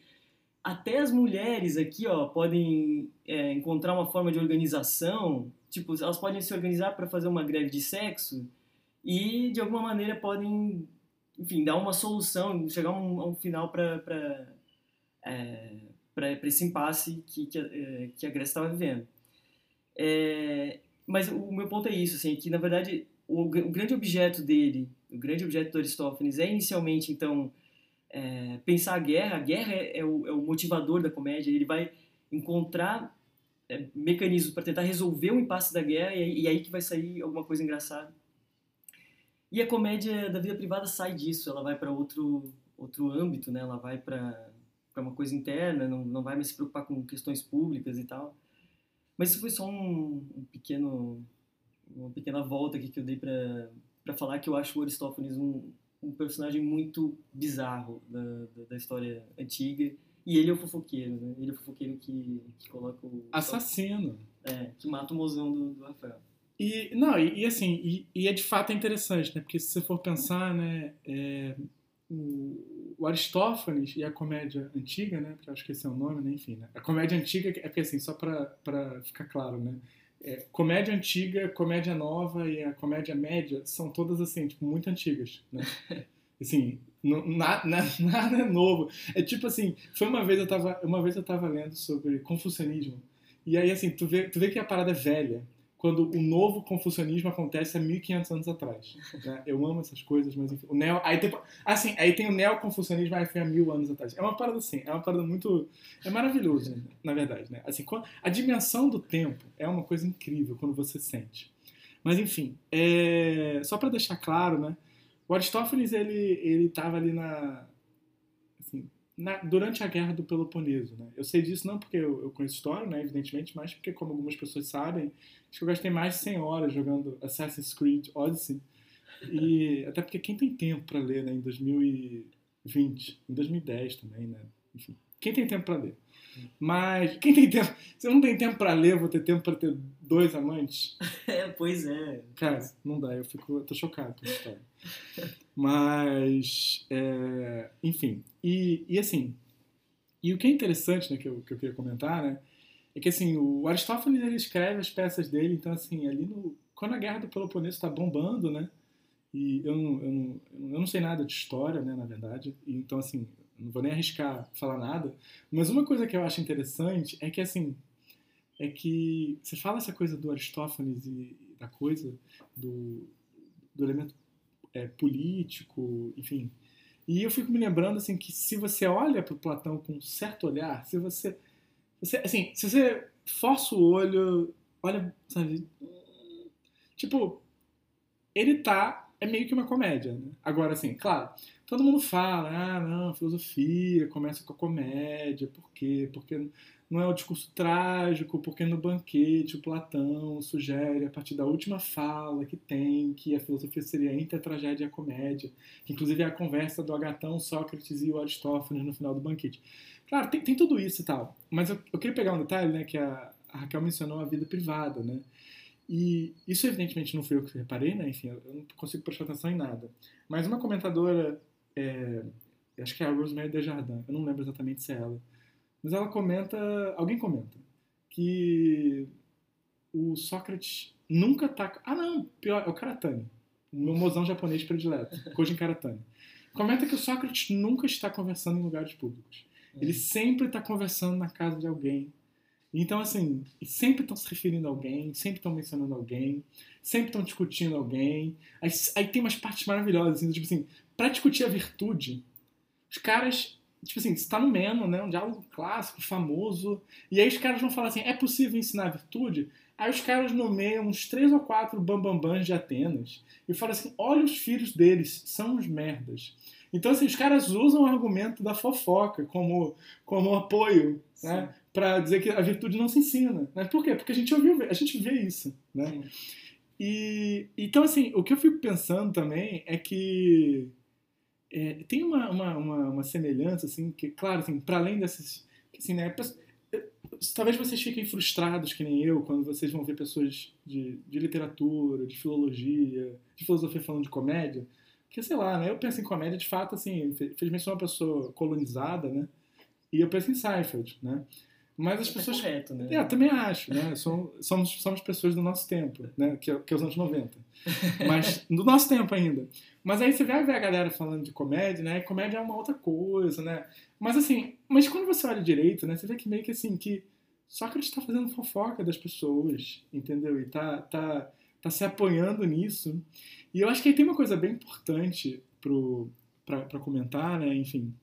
B: até as mulheres aqui, ó, podem é, encontrar uma forma de organização, tipo, elas podem se organizar para fazer uma greve de sexo e, de alguma maneira, podem, enfim, dar uma solução, chegar a um, a um final para é, para esse impasse que, que, é, que a Grécia estava vivendo. É, mas o meu ponto é isso, assim, que, na verdade, o, o grande objeto dele, o grande objeto do Aristófanes é, inicialmente, então, é, pensar a guerra, a guerra é, é, o, é, o, motivador da comédia, ele vai encontrar é, mecanismos para tentar resolver o impasse da guerra e, e, aí que vai sair alguma coisa engraçada. E a comédia da vida privada sai disso, ela vai para outro outro âmbito, né? Ela vai para para uma coisa interna, não, não vai mais se preocupar com questões públicas e tal. Mas isso foi só um, um pequeno uma pequena volta aqui que eu dei para falar que eu acho o Aristófanes um, um personagem muito bizarro da, da, da, história antiga. E ele é o fofoqueiro, né? Ele é o fofoqueiro que, que coloca o.
A: Assassino.
B: É, que mata o mozão do, do Rafael.
A: E, não, e, e assim, e, e, é de fato interessante, né? Porque se você for pensar, né? É, o, o, Aristófanes e a comédia antiga, né? Porque eu acho que esse é o nome, né? Enfim, né? A comédia antiga é porque, assim, só para ficar claro, né? É, comédia antiga, comédia nova e a comédia média são todas assim, tipo, muito antigas, né? Assim, nada, nada é novo. É tipo assim, foi uma vez eu tava, uma vez eu tava lendo sobre confucionismo. E aí assim, tu vê, tu vê que a parada é velha quando o novo confucionismo acontece há 1500 anos atrás. Né? Eu amo essas coisas, mas enfim. O neo, aí, tem, assim, aí tem o neoconfucionismo, aí foi há mil anos atrás. É uma parada assim, é uma parada muito. É maravilhoso, na verdade. Né? Assim, a dimensão do tempo é uma coisa incrível quando você sente. Mas enfim, é, só para deixar claro, né? O Aristófanes ele estava ali na, na, durante a guerra do Peloponeso. Né? Eu sei disso não porque eu, eu, conheço história, né, evidentemente, mas porque, como algumas pessoas sabem, acho que eu gastei mais de 100 horas jogando Assassin's Creed Odyssey. E até porque quem tem tempo para ler né, em 2020, em 2010 também, né? Enfim, quem tem tempo para ler? Mas quem tem tempo. Se eu não tenho tempo para ler, vou ter tempo para ter dois amantes?
B: É, pois é.
A: Cara, não dá, eu fico. Eu tô chocado com a história. Mas. É, enfim. E, e assim. E o que é interessante, né, que eu, que eu queria comentar, né? É que assim, o Aristófanes ele escreve as peças dele, então assim, ali no. Quando a guerra do Peloponeso está bombando, né? E eu não, eu, não, eu não sei nada de história, né, na verdade. Então, assim, não vou nem arriscar falar nada, mas uma coisa que eu acho interessante é que, assim, é que você fala essa coisa do Aristófanes e da coisa, do, do elemento é, político, enfim. E eu fico me lembrando, assim, que se você olha para o Platão com um certo olhar, se você, você, assim, se você força o olho, olha, sabe, tipo, ele tá, é meio que uma comédia, né? Agora, assim, claro, todo mundo fala, ah, não, filosofia começa com a comédia, por quê? Porque não é o discurso trágico, porque no banquete o Platão sugere, a partir da última fala que tem, que a filosofia seria entre a tragédia e a comédia, que inclusive é a conversa do Agatão, Sócrates e o Aristófanes no final do banquete. Claro, tem, tem tudo isso e tal, mas eu, eu queria pegar um detalhe, né, que a, a Raquel mencionou a vida privada, né, e isso evidentemente não foi eu que reparei, né, enfim, eu não consigo prestar atenção em nada, mas uma comentadora é, acho que é a Rosemary Desjardins, eu não lembro exatamente se é ela, mas ela comenta, alguém comenta, que o Sócrates nunca tá. Ah, não, pior, é o Karatani, o meu mozão japonês predileto, Kojin Karatani. Comenta que o Sócrates nunca está conversando em lugares públicos. É. Ele sempre está conversando na casa de alguém. Então, assim, sempre estão se referindo a alguém, sempre estão mencionando alguém, sempre estão discutindo alguém. Aí, aí, tem umas partes maravilhosas, assim, tipo assim, pra discutir a virtude, os caras, tipo assim, está no Meno, né, um diálogo clássico, famoso, e aí os caras vão falar assim, é possível ensinar a virtude? Aí os caras nomeiam uns três ou quatro bambambãs de Atenas e falam assim: olha os filhos deles, são uns merdas. Então, assim, os caras usam o argumento da fofoca como, como apoio, né? Para dizer que a virtude não se ensina. Né? Por quê? Porque a gente ouviu, a gente vê isso, né? E, então, assim, o que eu fico pensando também é que é, tem uma, uma, uma, uma, semelhança, assim, que, claro, assim, para além dessas... Assim, né, talvez vocês fiquem frustrados, que nem eu, quando vocês vão ver pessoas de, de literatura, de filologia, de filosofia falando de comédia, que sei lá, né? Eu penso em comédia de fato, assim, infelizmente sou uma pessoa colonizada, né? E eu penso em Seinfeld, né? Mas as é pessoas.
B: É correto, né?
A: É, também acho, né? Somos, somos, somos pessoas do nosso tempo, né? Que, é, que é os anos 90. Mas, do nosso tempo ainda. Mas aí você vai ver a galera falando de comédia, né? Comédia é uma outra coisa, né? Mas assim, mas quando você olha direito, né? Você vê que meio que assim, que Sócrates está fazendo fofoca das pessoas, entendeu? E tá, tá, tá se apoiando nisso. E eu acho que aí tem uma coisa bem importante para comentar, né? Enfim,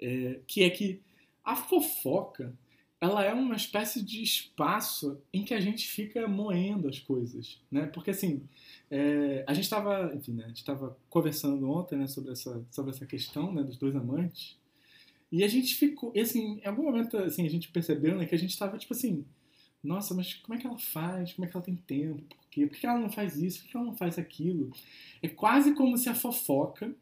A: é, que é que a fofoca ela é uma espécie de espaço em que a gente fica moendo as coisas, né? Porque assim, é, a gente estava, enfim, né, a gente estava conversando ontem, né, sobre essa sobre essa questão, né, dos dois amantes, e a gente ficou, assim, em algum momento assim a gente percebeu, né, que a gente estava tipo assim, nossa, mas como é que ela faz? Como é que ela tem tempo? Por quê? Por que ela não faz isso? Por que ela não faz aquilo? É quase como se a fofoca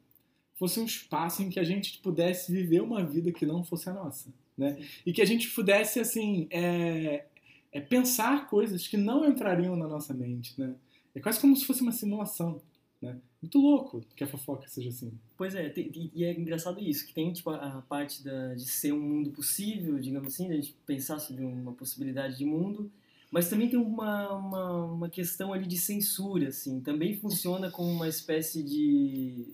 A: fosse um espaço em que a gente pudesse viver uma vida que não fosse a nossa, né? E que a gente pudesse, assim, é, é pensar coisas que não entrariam na nossa mente, né? É quase como se fosse uma simulação, né? Muito louco que a fofoca seja assim.
B: Pois é, e é engraçado isso, que tem tipo a parte da, de ser um mundo possível, digamos assim, a gente pensar sobre uma possibilidade de mundo, mas também tem uma, uma, uma questão ali de censura, assim, também funciona como uma espécie de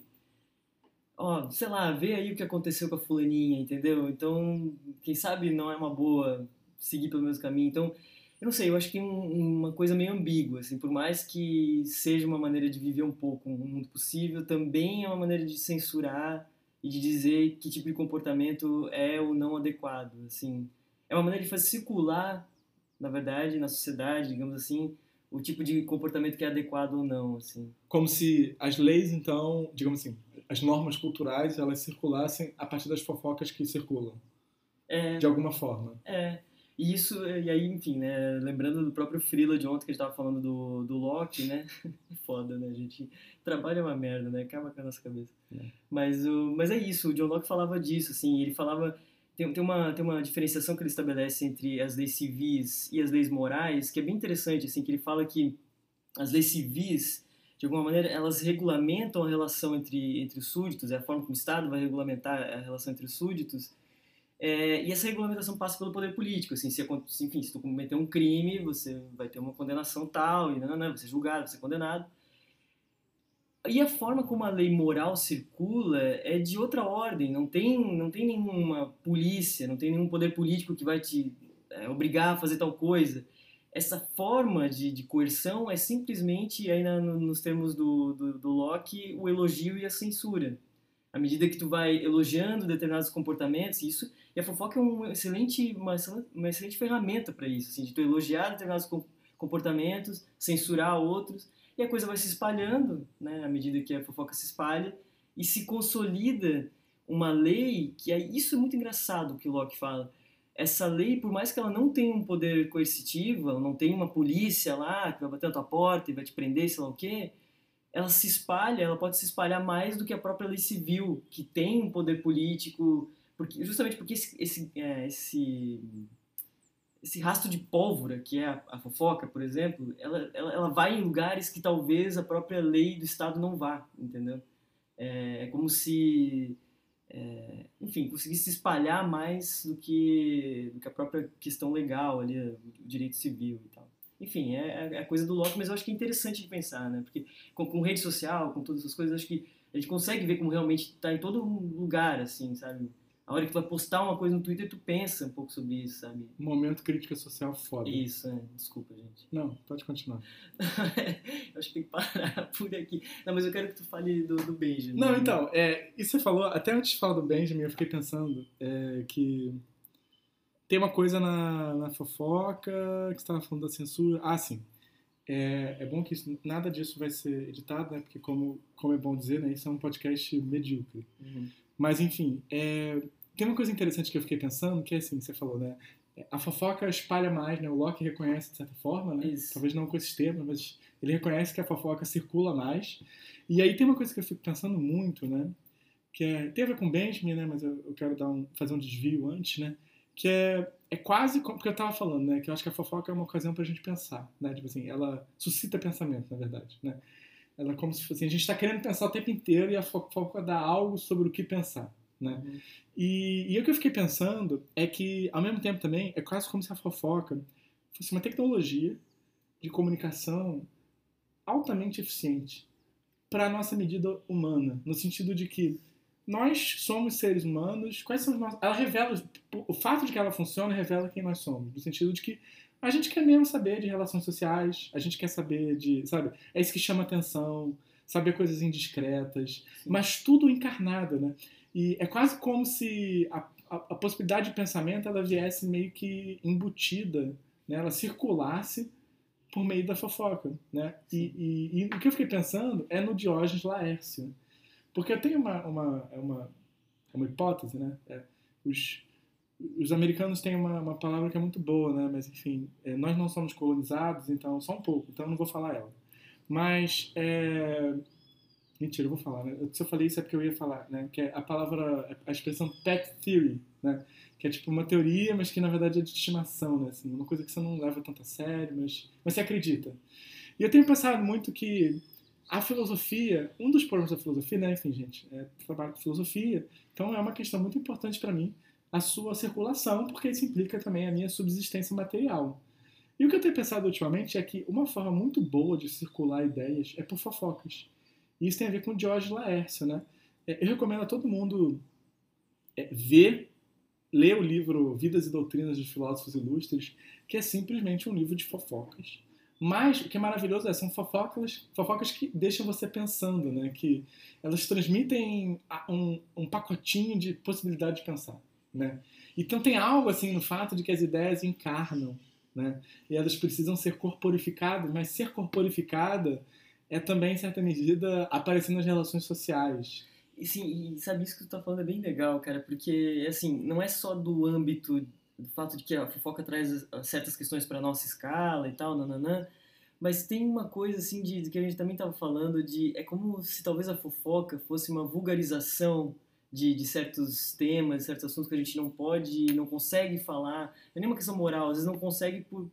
B: ó, sei lá, vê aí o que aconteceu com a fulaninha, entendeu? Então, quem sabe não é uma boa seguir pelo mesmo caminho. Então, eu não sei, eu acho que um, uma coisa meio ambígua, assim, por mais que seja uma maneira de viver um pouco um mundo possível, também é uma maneira de censurar e de dizer que tipo de comportamento é ou não adequado, assim. É uma maneira de fazer circular, na verdade, na sociedade, digamos assim, o tipo de comportamento que é adequado ou não, assim.
A: Como se as leis, então, digamos assim, as normas culturais elas circulassem a partir das fofocas que circulam.
B: É,
A: de alguma forma.
B: É. E isso, e aí, enfim, né, lembrando do próprio Frila de ontem que a gente tava falando do, do Loki, né, é foda, né, a gente trabalha uma merda, né, acaba com a nossa cabeça. É. Mas, o, mas é isso, o John Locke falava disso, assim, ele falava, tem, tem, uma, tem uma diferenciação que ele estabelece entre as leis civis e as leis morais, que é bem interessante, assim, que ele fala que as leis civis de alguma maneira, elas regulamentam a relação entre, entre os súditos, é a forma como o Estado vai regulamentar a relação entre os súditos. É, e essa regulamentação passa pelo poder político. Assim, se, enfim, se tu cometer um crime, você vai ter uma condenação tal, e não, não, não, você é julgado, você é condenado. E a forma como a lei moral circula é de outra ordem. Não tem, não tem nenhuma polícia, não tem nenhum poder político que vai te é, obrigar a fazer tal coisa essa forma de, de coerção é simplesmente, aí na, nos termos do, do, do Locke, o elogio e a censura. À medida que tu vai elogiando determinados comportamentos, isso e a fofoca é um excelente, uma, uma excelente ferramenta para isso, assim, de tu elogiar determinados comportamentos, censurar outros, e a coisa vai se espalhando, né, à medida que a fofoca se espalha, e se consolida uma lei, que é isso é muito engraçado que o Locke fala, essa lei, por mais que ela não tenha um poder coercitivo, ela não tenha uma polícia lá que vai bater na tua porta e vai te prender, sei lá o quê, ela se espalha, ela pode se espalhar mais do que a própria lei civil, que tem um poder político, porque, justamente porque esse, esse, é, esse, esse rastro de pólvora, que é a, a fofoca, por exemplo, ela, ela, ela, vai em lugares que talvez a própria lei do Estado não vá, entendeu? É, é como se é, enfim, conseguir se espalhar mais do que, do que a própria questão legal ali, o direito civil e tal. Enfim, é, é a coisa do Locke, mas eu acho que é interessante de pensar, né? Porque com, com rede social, com todas essas coisas, acho que a gente consegue ver como realmente está em todo lugar, assim, sabe? A hora que tu vai postar uma coisa no Twitter, tu pensa um pouco sobre isso, sabe?
A: Momento crítica social foda.
B: Isso, é. desculpa, gente.
A: Não, pode continuar.
B: eu acho que tem que parar por aqui. Não, mas eu quero que tu fale do, do Benjamin.
A: Não, então, é, isso você falou, até antes de falar do Benjamin, eu fiquei pensando é, que tem uma coisa na, na fofoca que você estava falando da censura. Ah, sim. É, é bom que isso, nada disso vai ser editado, né? Porque, como, como é bom dizer, né? Isso é um podcast medíocre.
B: Uhum.
A: Mas, enfim, é, tem uma coisa interessante que eu fiquei pensando, que é assim, você falou, né? A fofoca espalha mais, né? O Locke reconhece de certa forma, né?
B: Isso.
A: Talvez não com esse termo, mas ele reconhece que a fofoca circula mais. E aí tem uma coisa que eu fico pensando muito, né? Que é, tem a ver com Benjamin, né? Mas eu, eu quero dar um, fazer um desvio antes, né? Que é, é quase como porque eu tava falando, né? Que eu acho que a fofoca é uma ocasião pra gente pensar, né? Tipo assim, ela suscita pensamento, na verdade, né? Ela é como se fosse, assim, a gente está querendo pensar o tempo inteiro e a fofoca dá algo sobre o que pensar, né?
B: Uhum.
A: E, e o que eu fiquei pensando é que, ao mesmo tempo também, é quase como se a fofoca fosse uma tecnologia de comunicação altamente eficiente para a nossa medida humana, no sentido de que nós somos seres humanos, quais são os nossos... Ela revela, o fato de que ela funciona revela quem nós somos, no sentido de que a gente quer mesmo saber de relações sociais, a gente quer saber de, sabe, é isso que chama atenção, saber coisas indiscretas, mas tudo encarnado, né? E é quase como se a, a, a possibilidade de pensamento ela viesse meio que embutida, né? Ela circulasse por meio da fofoca, né? E, e, e, o que eu fiquei pensando é no Diógenes Laércio, porque tenho uma uma é uma, é uma hipótese, né? É, os os americanos têm uma, uma, palavra que é muito boa, né? Mas enfim, é, nós não somos colonizados, então só um pouco, então eu não vou falar ela. Mas é... mentira, eu vou falar. Né? Se eu falei isso é porque eu ia falar, né? Que é a palavra, a expressão pet theory, né? Que é tipo uma teoria, mas que na verdade é de estimação, né? Assim, uma coisa que você não leva tanto a sério, mas, mas você acredita. E eu tenho pensado muito que a filosofia, um dos problemas da filosofia, né? Enfim, gente, é trabalho com filosofia, então é uma questão muito importante para mim a sua circulação, porque isso implica também a minha subsistência material. E o que eu tenho pensado ultimamente é que uma forma muito boa de circular ideias é por fofocas. E isso tem a ver com George Laércio, né? É, eu recomendo a todo mundo é, ver, ler o livro Vidas e Doutrinas de Filósofos Ilustres, que é simplesmente um livro de fofocas. Mas o que é maravilhoso é são fofocas, fofocas que deixam você pensando, né? Que elas transmitem um, um pacotinho de possibilidade de pensar. Né? Então tem algo assim no fato de que as ideias encarnam, né? E elas precisam ser corporificadas, mas ser corporificada é também, em certa medida, aparecer nas relações sociais.
B: Sim, e sabe isso que tu tá falando é bem legal, cara, porque assim, não é só do âmbito do fato de que a fofoca traz certas questões para nossa escala e tal, nananã, mas tem uma coisa assim de, de que a gente também tava falando de é como se talvez a fofoca fosse uma vulgarização de, de, certos temas, certos assuntos que a gente não pode, não consegue falar. Não é nenhuma questão moral, às vezes não consegue por,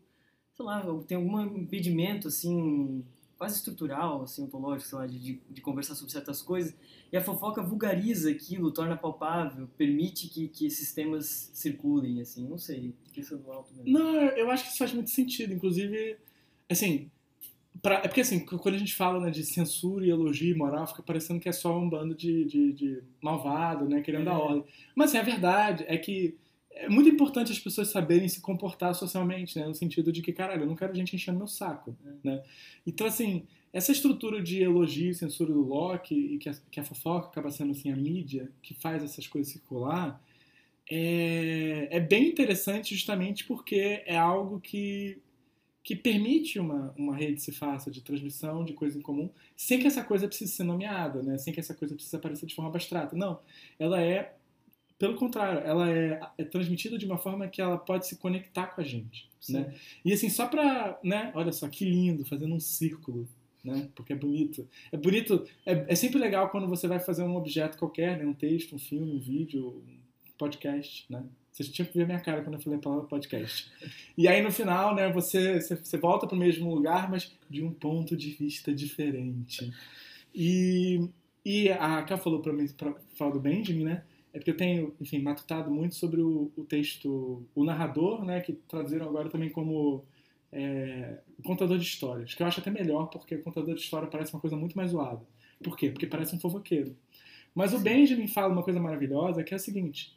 B: sei lá, tem algum impedimento, assim, quase estrutural, assim, ontológico, sei lá, de, de conversar sobre certas coisas. E a fofoca vulgariza aquilo, torna palpável, permite que, que esses temas circulem, assim, não sei, pensando alto mesmo.
A: Não, eu acho que isso faz muito sentido, inclusive, assim, Pra, é porque, assim, quando a gente fala né, de censura e elogio e moral, fica parecendo que é só um bando de, de, de malvado, né, querendo é. a ordem. Mas, assim, a verdade é que é muito importante as pessoas saberem se comportar socialmente, né, no sentido de que, caralho, eu não quero gente enchendo meu saco, é. né. Então, assim, essa estrutura de elogio e censura do Locke, e que a, que a fofoca acaba sendo, assim, a mídia que faz essas coisas circular, é, é bem interessante justamente porque é algo que que permite uma, uma rede se faça de transmissão de coisa em comum, sem que essa coisa precise ser nomeada, né? sem que essa coisa precise aparecer de forma abstrata. Não, ela é, pelo contrário, ela é, é transmitida de uma forma que ela pode se conectar com a gente. Né? E assim, só para, né? olha só, que lindo, fazendo um círculo, né? Porque é bonito. É bonito, é, é sempre legal quando você vai fazer um objeto qualquer, né? Um texto, um filme, um vídeo, um podcast, né? Vocês tinham que ver a minha cara quando eu falei a palavra podcast. E aí no final, né, você, você, volta para o mesmo lugar, mas de um ponto de vista diferente. E, e a Ká falou para mim, para falar do Benjamin, né? É porque eu tenho, enfim, matutado muito sobre o, o texto, o narrador, né? Que traduziram agora também como é, o contador de histórias. Que eu acho até melhor, porque o contador de história parece uma coisa muito mais zoada. Por quê? Porque parece um fofoqueiro. Mas o Benjamin fala uma coisa maravilhosa, que é a seguinte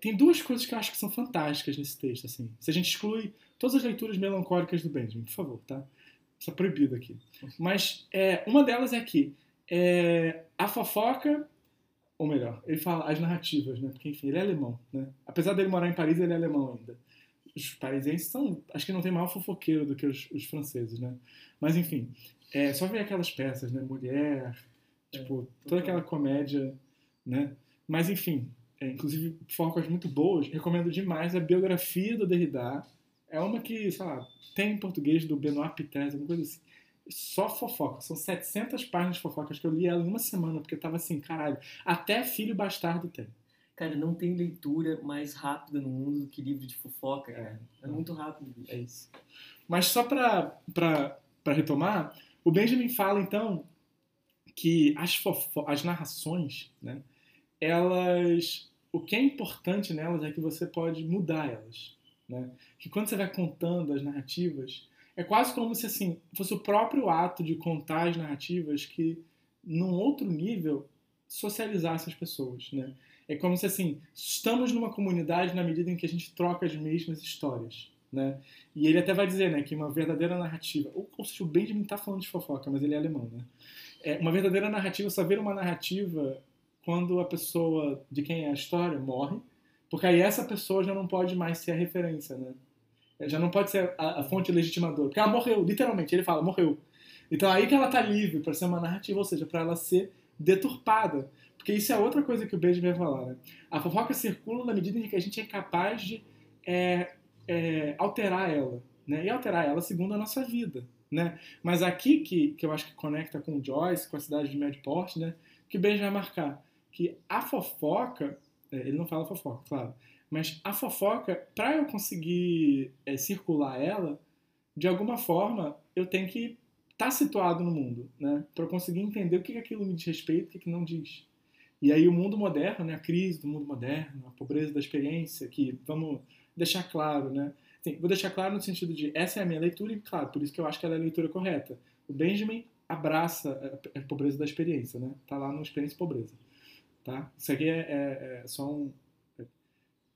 A: tem duas coisas que eu acho que são fantásticas nesse texto, assim. Se a gente exclui todas as leituras melancólicas do Benjamin, por favor, tá? Isso é proibido aqui. Mas é, uma delas é que é, a fofoca, ou melhor, ele fala as narrativas, né? Porque, enfim, ele é alemão, né? Apesar dele morar em Paris, ele é alemão ainda. Os parisenses são, acho que não tem maior fofoqueiro do que os, os franceses, né? Mas, enfim, é, só ver aquelas peças, né? Mulher, tipo, toda aquela comédia, né? Mas, enfim, é, inclusive focas muito boas, recomendo demais a biografia do Derrida. É uma que, sei lá, tem em português do Benoit Pires, uma coisa assim. Só fofoca. São 700 páginas de fofocas que eu li ela em uma semana, porque eu tava assim, caralho. Até Filho Bastardo tem.
B: Cara, não tem leitura mais rápida no mundo do que livro de fofoca, cara. É, é muito rápido, bicho.
A: É isso. Mas só pra, pra, pra retomar, o Benjamin fala, então, que as, fofo as narrações, né, elas o que é importante nelas é que você pode mudar elas. Né? Que quando você vai contando as narrativas, é quase como se assim fosse o próprio ato de contar as narrativas que, num outro nível, socializasse as pessoas. Né? É como se assim estamos numa comunidade na medida em que a gente troca as mesmas histórias. Né? E ele até vai dizer né, que uma verdadeira narrativa, ou, ou seja, o Benjamin está falando de fofoca, mas ele é alemão, né? É, uma verdadeira narrativa, saber uma narrativa quando a pessoa de quem é a história morre, porque aí essa pessoa já não pode mais ser a referência, né? Já não pode ser a, a fonte legitimadora, porque ela morreu, literalmente, ele fala, morreu. Então aí que ela está livre para ser uma narrativa, ou seja, para ela ser deturpada. Porque isso é outra coisa que o Benjamin vai falar, né? A fofoca circula na medida em que a gente é capaz de é, é, alterar ela, né? E alterar ela segundo a nossa vida, né? Mas aqui que, que eu acho que conecta com Joyce, com a cidade de médio porte, né? Que o Benjamin vai marcar que a fofoca, é, ele não fala fofoca, claro, mas a fofoca, para eu conseguir é, circular ela, de alguma forma eu tenho que estar tá situado no mundo, né? Para eu conseguir entender o que, que aquilo me diz respeito o que, que não diz. E aí o mundo moderno, né? A crise do mundo moderno, a pobreza da experiência, que vamos deixar claro, né? Vou deixar claro no sentido de essa é a minha leitura e, claro, por isso que eu acho que ela é a leitura correta. O Benjamin abraça a pobreza da experiência, né? Tá lá no Experiência e Pobreza. Tá? Isso aqui é, é, é só um.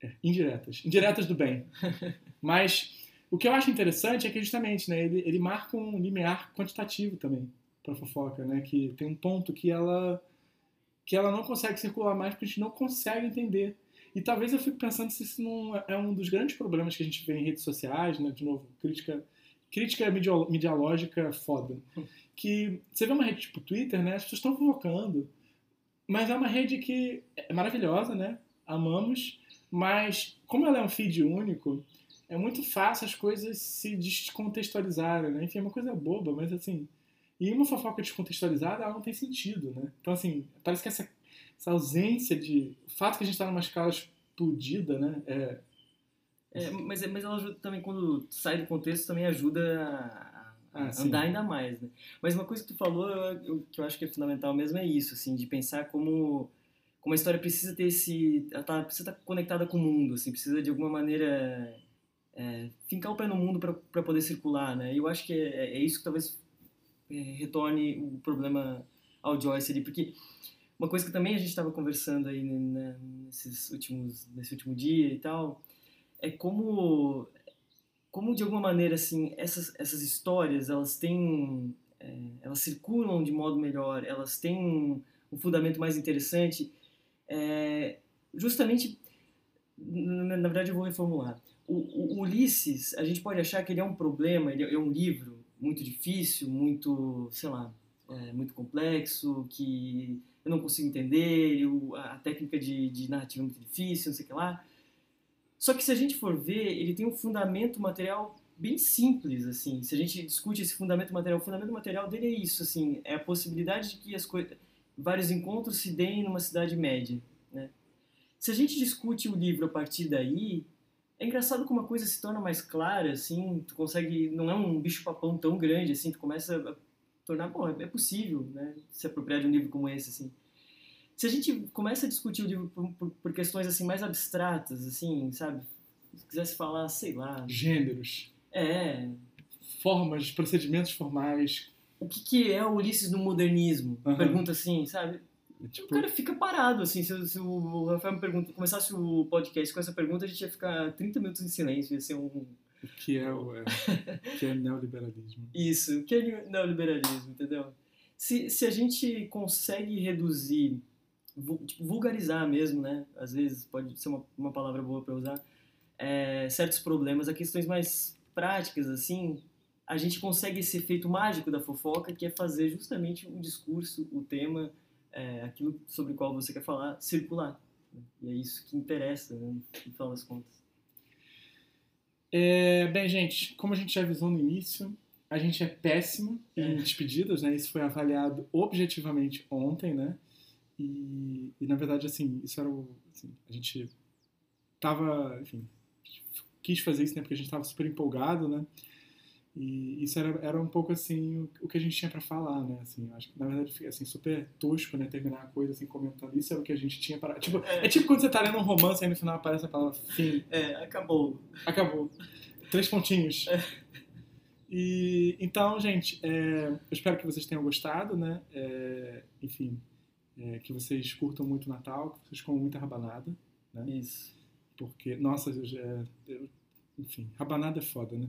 A: É, é, indiretas. Indiretas do bem. Mas o que eu acho interessante é que justamente né, ele, ele marca um limiar quantitativo também para fofoca, né? Que tem um ponto que ela que ela não consegue circular mais porque a gente não consegue entender. E talvez eu fique pensando se isso não é um dos grandes problemas que a gente vê em redes sociais, né? De novo, crítica crítica medialógica foda. Que você vê uma rede tipo Twitter, né? As pessoas estão fofocando mas é uma rede que é maravilhosa, né? Amamos, mas como ela é um feed único, é muito fácil as coisas se descontextualizarem, né? Enfim, é uma coisa boba, mas assim. E uma fofoca descontextualizada, ela não tem sentido, né? Então, assim, parece que essa, essa ausência de. O fato que a gente está numa escala explodida, né? É,
B: é, mas, mas ela ajuda também, quando sai do contexto, também ajuda ah, andar ainda mais, né? Mas uma coisa que tu falou, eu, eu, que eu acho que é fundamental mesmo é isso, assim, de pensar como como a história precisa ter esse, ela tá, precisa estar conectada com o mundo, assim, precisa de alguma maneira é, fincar o pé no mundo para poder circular, né? E eu acho que é, é isso que talvez é, retorne o problema ao Joyce ali, porque uma coisa que também a gente estava conversando aí né, nesses últimos, nesse último dia e tal, é como como de alguma maneira assim essas essas histórias elas têm é, elas circulam de modo melhor elas têm um fundamento mais interessante é, justamente na, na, verdade eu vou reformular o, o, Ulisses a gente pode achar que ele é um problema ele é um livro muito difícil muito sei lá é, muito complexo que eu não consigo entender a técnica de, de narrativa é muito difícil não sei o que lá só que se a gente for ver, ele tem um fundamento material bem simples, assim. Se a gente discute esse fundamento material, o fundamento material dele é isso, assim, é a possibilidade de que as coisas, vários encontros se deem numa cidade média, né? Se a gente discute o livro a partir daí, é engraçado como a coisa se torna mais clara, assim, tu consegue, não é um bicho-papão tão grande, assim, tu começa a tornar, bom, é possível, né, se apropriar de um livro como esse, assim se a gente começa a discutir o livro por, por, por, questões assim mais abstratas, assim, sabe? Se quisesse falar, sei lá.
A: Gêneros.
B: É.
A: Formas, procedimentos formais.
B: O que, que é o Ulisses no modernismo? Uhum. Pergunta assim, sabe?
A: Tipo,
B: O cara fica parado, assim, se, se o Rafael me pergunta, começasse o podcast com essa pergunta, a gente ia ficar 30 minutos em silêncio, ia ser um...
A: o que é, o, é, o que é neoliberalismo?
B: Isso, que é neoliberalismo, entendeu? Se, se a gente consegue reduzir, tipo, vulgarizar mesmo, né? Às vezes pode ser uma, uma palavra boa para usar, é, certos problemas, a questões mais práticas, assim, a gente consegue esse efeito mágico da fofoca, que é fazer justamente o discurso, o tema, é, aquilo sobre o qual você quer falar, circular. E é isso que interessa, né, no final das contas.
A: É, bem, gente, como a gente já avisou no início, a gente é péssimo em
B: É.
A: despedidas, né? Isso foi avaliado objetivamente ontem, né? E, e, na verdade, assim, isso era o. assim, a gente tava, enfim, quis fazer isso, né? Porque a gente tava super empolgado, né? E isso era, era um pouco assim o, o que a gente tinha para falar, né? Assim, acho que na verdade fica assim super tosco, né? Terminar a coisa assim comentando isso era o que a gente tinha para tipo é tipo quando você tá lendo um romance e aí no final aparece a palavra fim,
B: É, acabou.
A: acabou, três pontinhos. E então, gente, é, eu espero que vocês tenham gostado, né? É, enfim, é, que vocês curtam muito o Natal, que vocês comam muita rabanada,
B: Isso.
A: porque nossa, eu já, eu- enfim, rabanada é foda, né?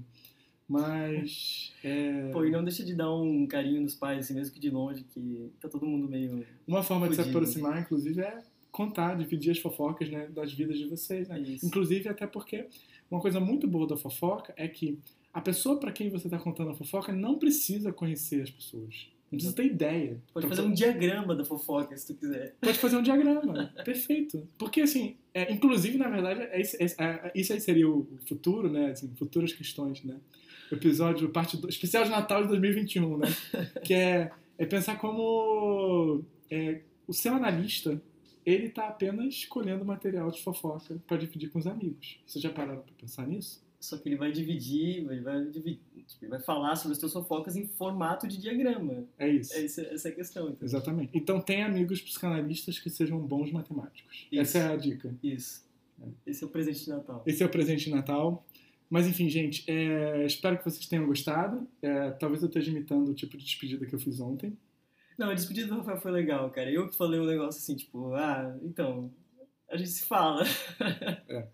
A: Mas é,
B: Pô, e não deixa de dar um carinho nos pais, assim, mesmo que de longe, que tá todo mundo meio.
A: Uma forma de se
B: Fudido.
A: aproximar, inclusive, é contar, dividir as fofocas né, das vidas de vocês. Né?
B: Isso.
A: Inclusive, até porque uma coisa muito boa da fofoca é que a pessoa para quem você está contando a fofoca não precisa conhecer as pessoas. Não precisa ter ideia.
B: Pode
A: Então,
B: fazer um diagrama da fofoca, se tu quiser.
A: Pode fazer um diagrama. Perfeito. Porque, assim, é, inclusive, na verdade, é, é- é- isso aí seria o futuro, né? Assim, futuras questões, né? Episódio, parte do, especial de Natal de 2021, né? Que é, é pensar como é, o seu analista, ele tá apenas escolhendo material de fofoca para dividir com os amigos. Vocês já pararam para pensar nisso?
B: Só que ele vai dividir, ele vai, dividir, tipo, ele vai falar sobre as tuas fofocas em formato de diagrama.
A: É isso.
B: É essa, essa é a questão, entendeu?
A: Exatamente. Então, tem amigos psicanalistas que sejam bons matemáticos.
B: Isso.
A: Essa é a dica.
B: Isso. Esse é o presente de Natal.
A: Esse é o presente de Natal. Mas enfim, gente, é, espero que vocês tenham gostado. É, talvez eu esteja imitando o tipo de despedida que eu fiz ontem.
B: Não, a despedida do Rafael foi legal, cara. Eu que falei um negócio assim, tipo, ah, então, a gente se fala.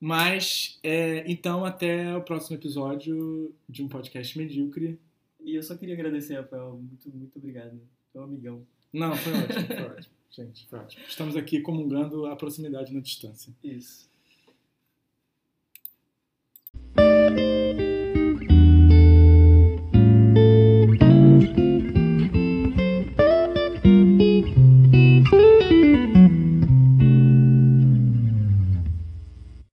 A: Mas, é, então, até o próximo episódio de um podcast medíocre.
B: E eu só queria agradecer, Rafael. Muito, muito obrigado. É um amigão.
A: Não, foi ótimo, foi ótimo. Gente, foi ótimo. Estamos aqui comungando a proximidade na distância.
B: Isso.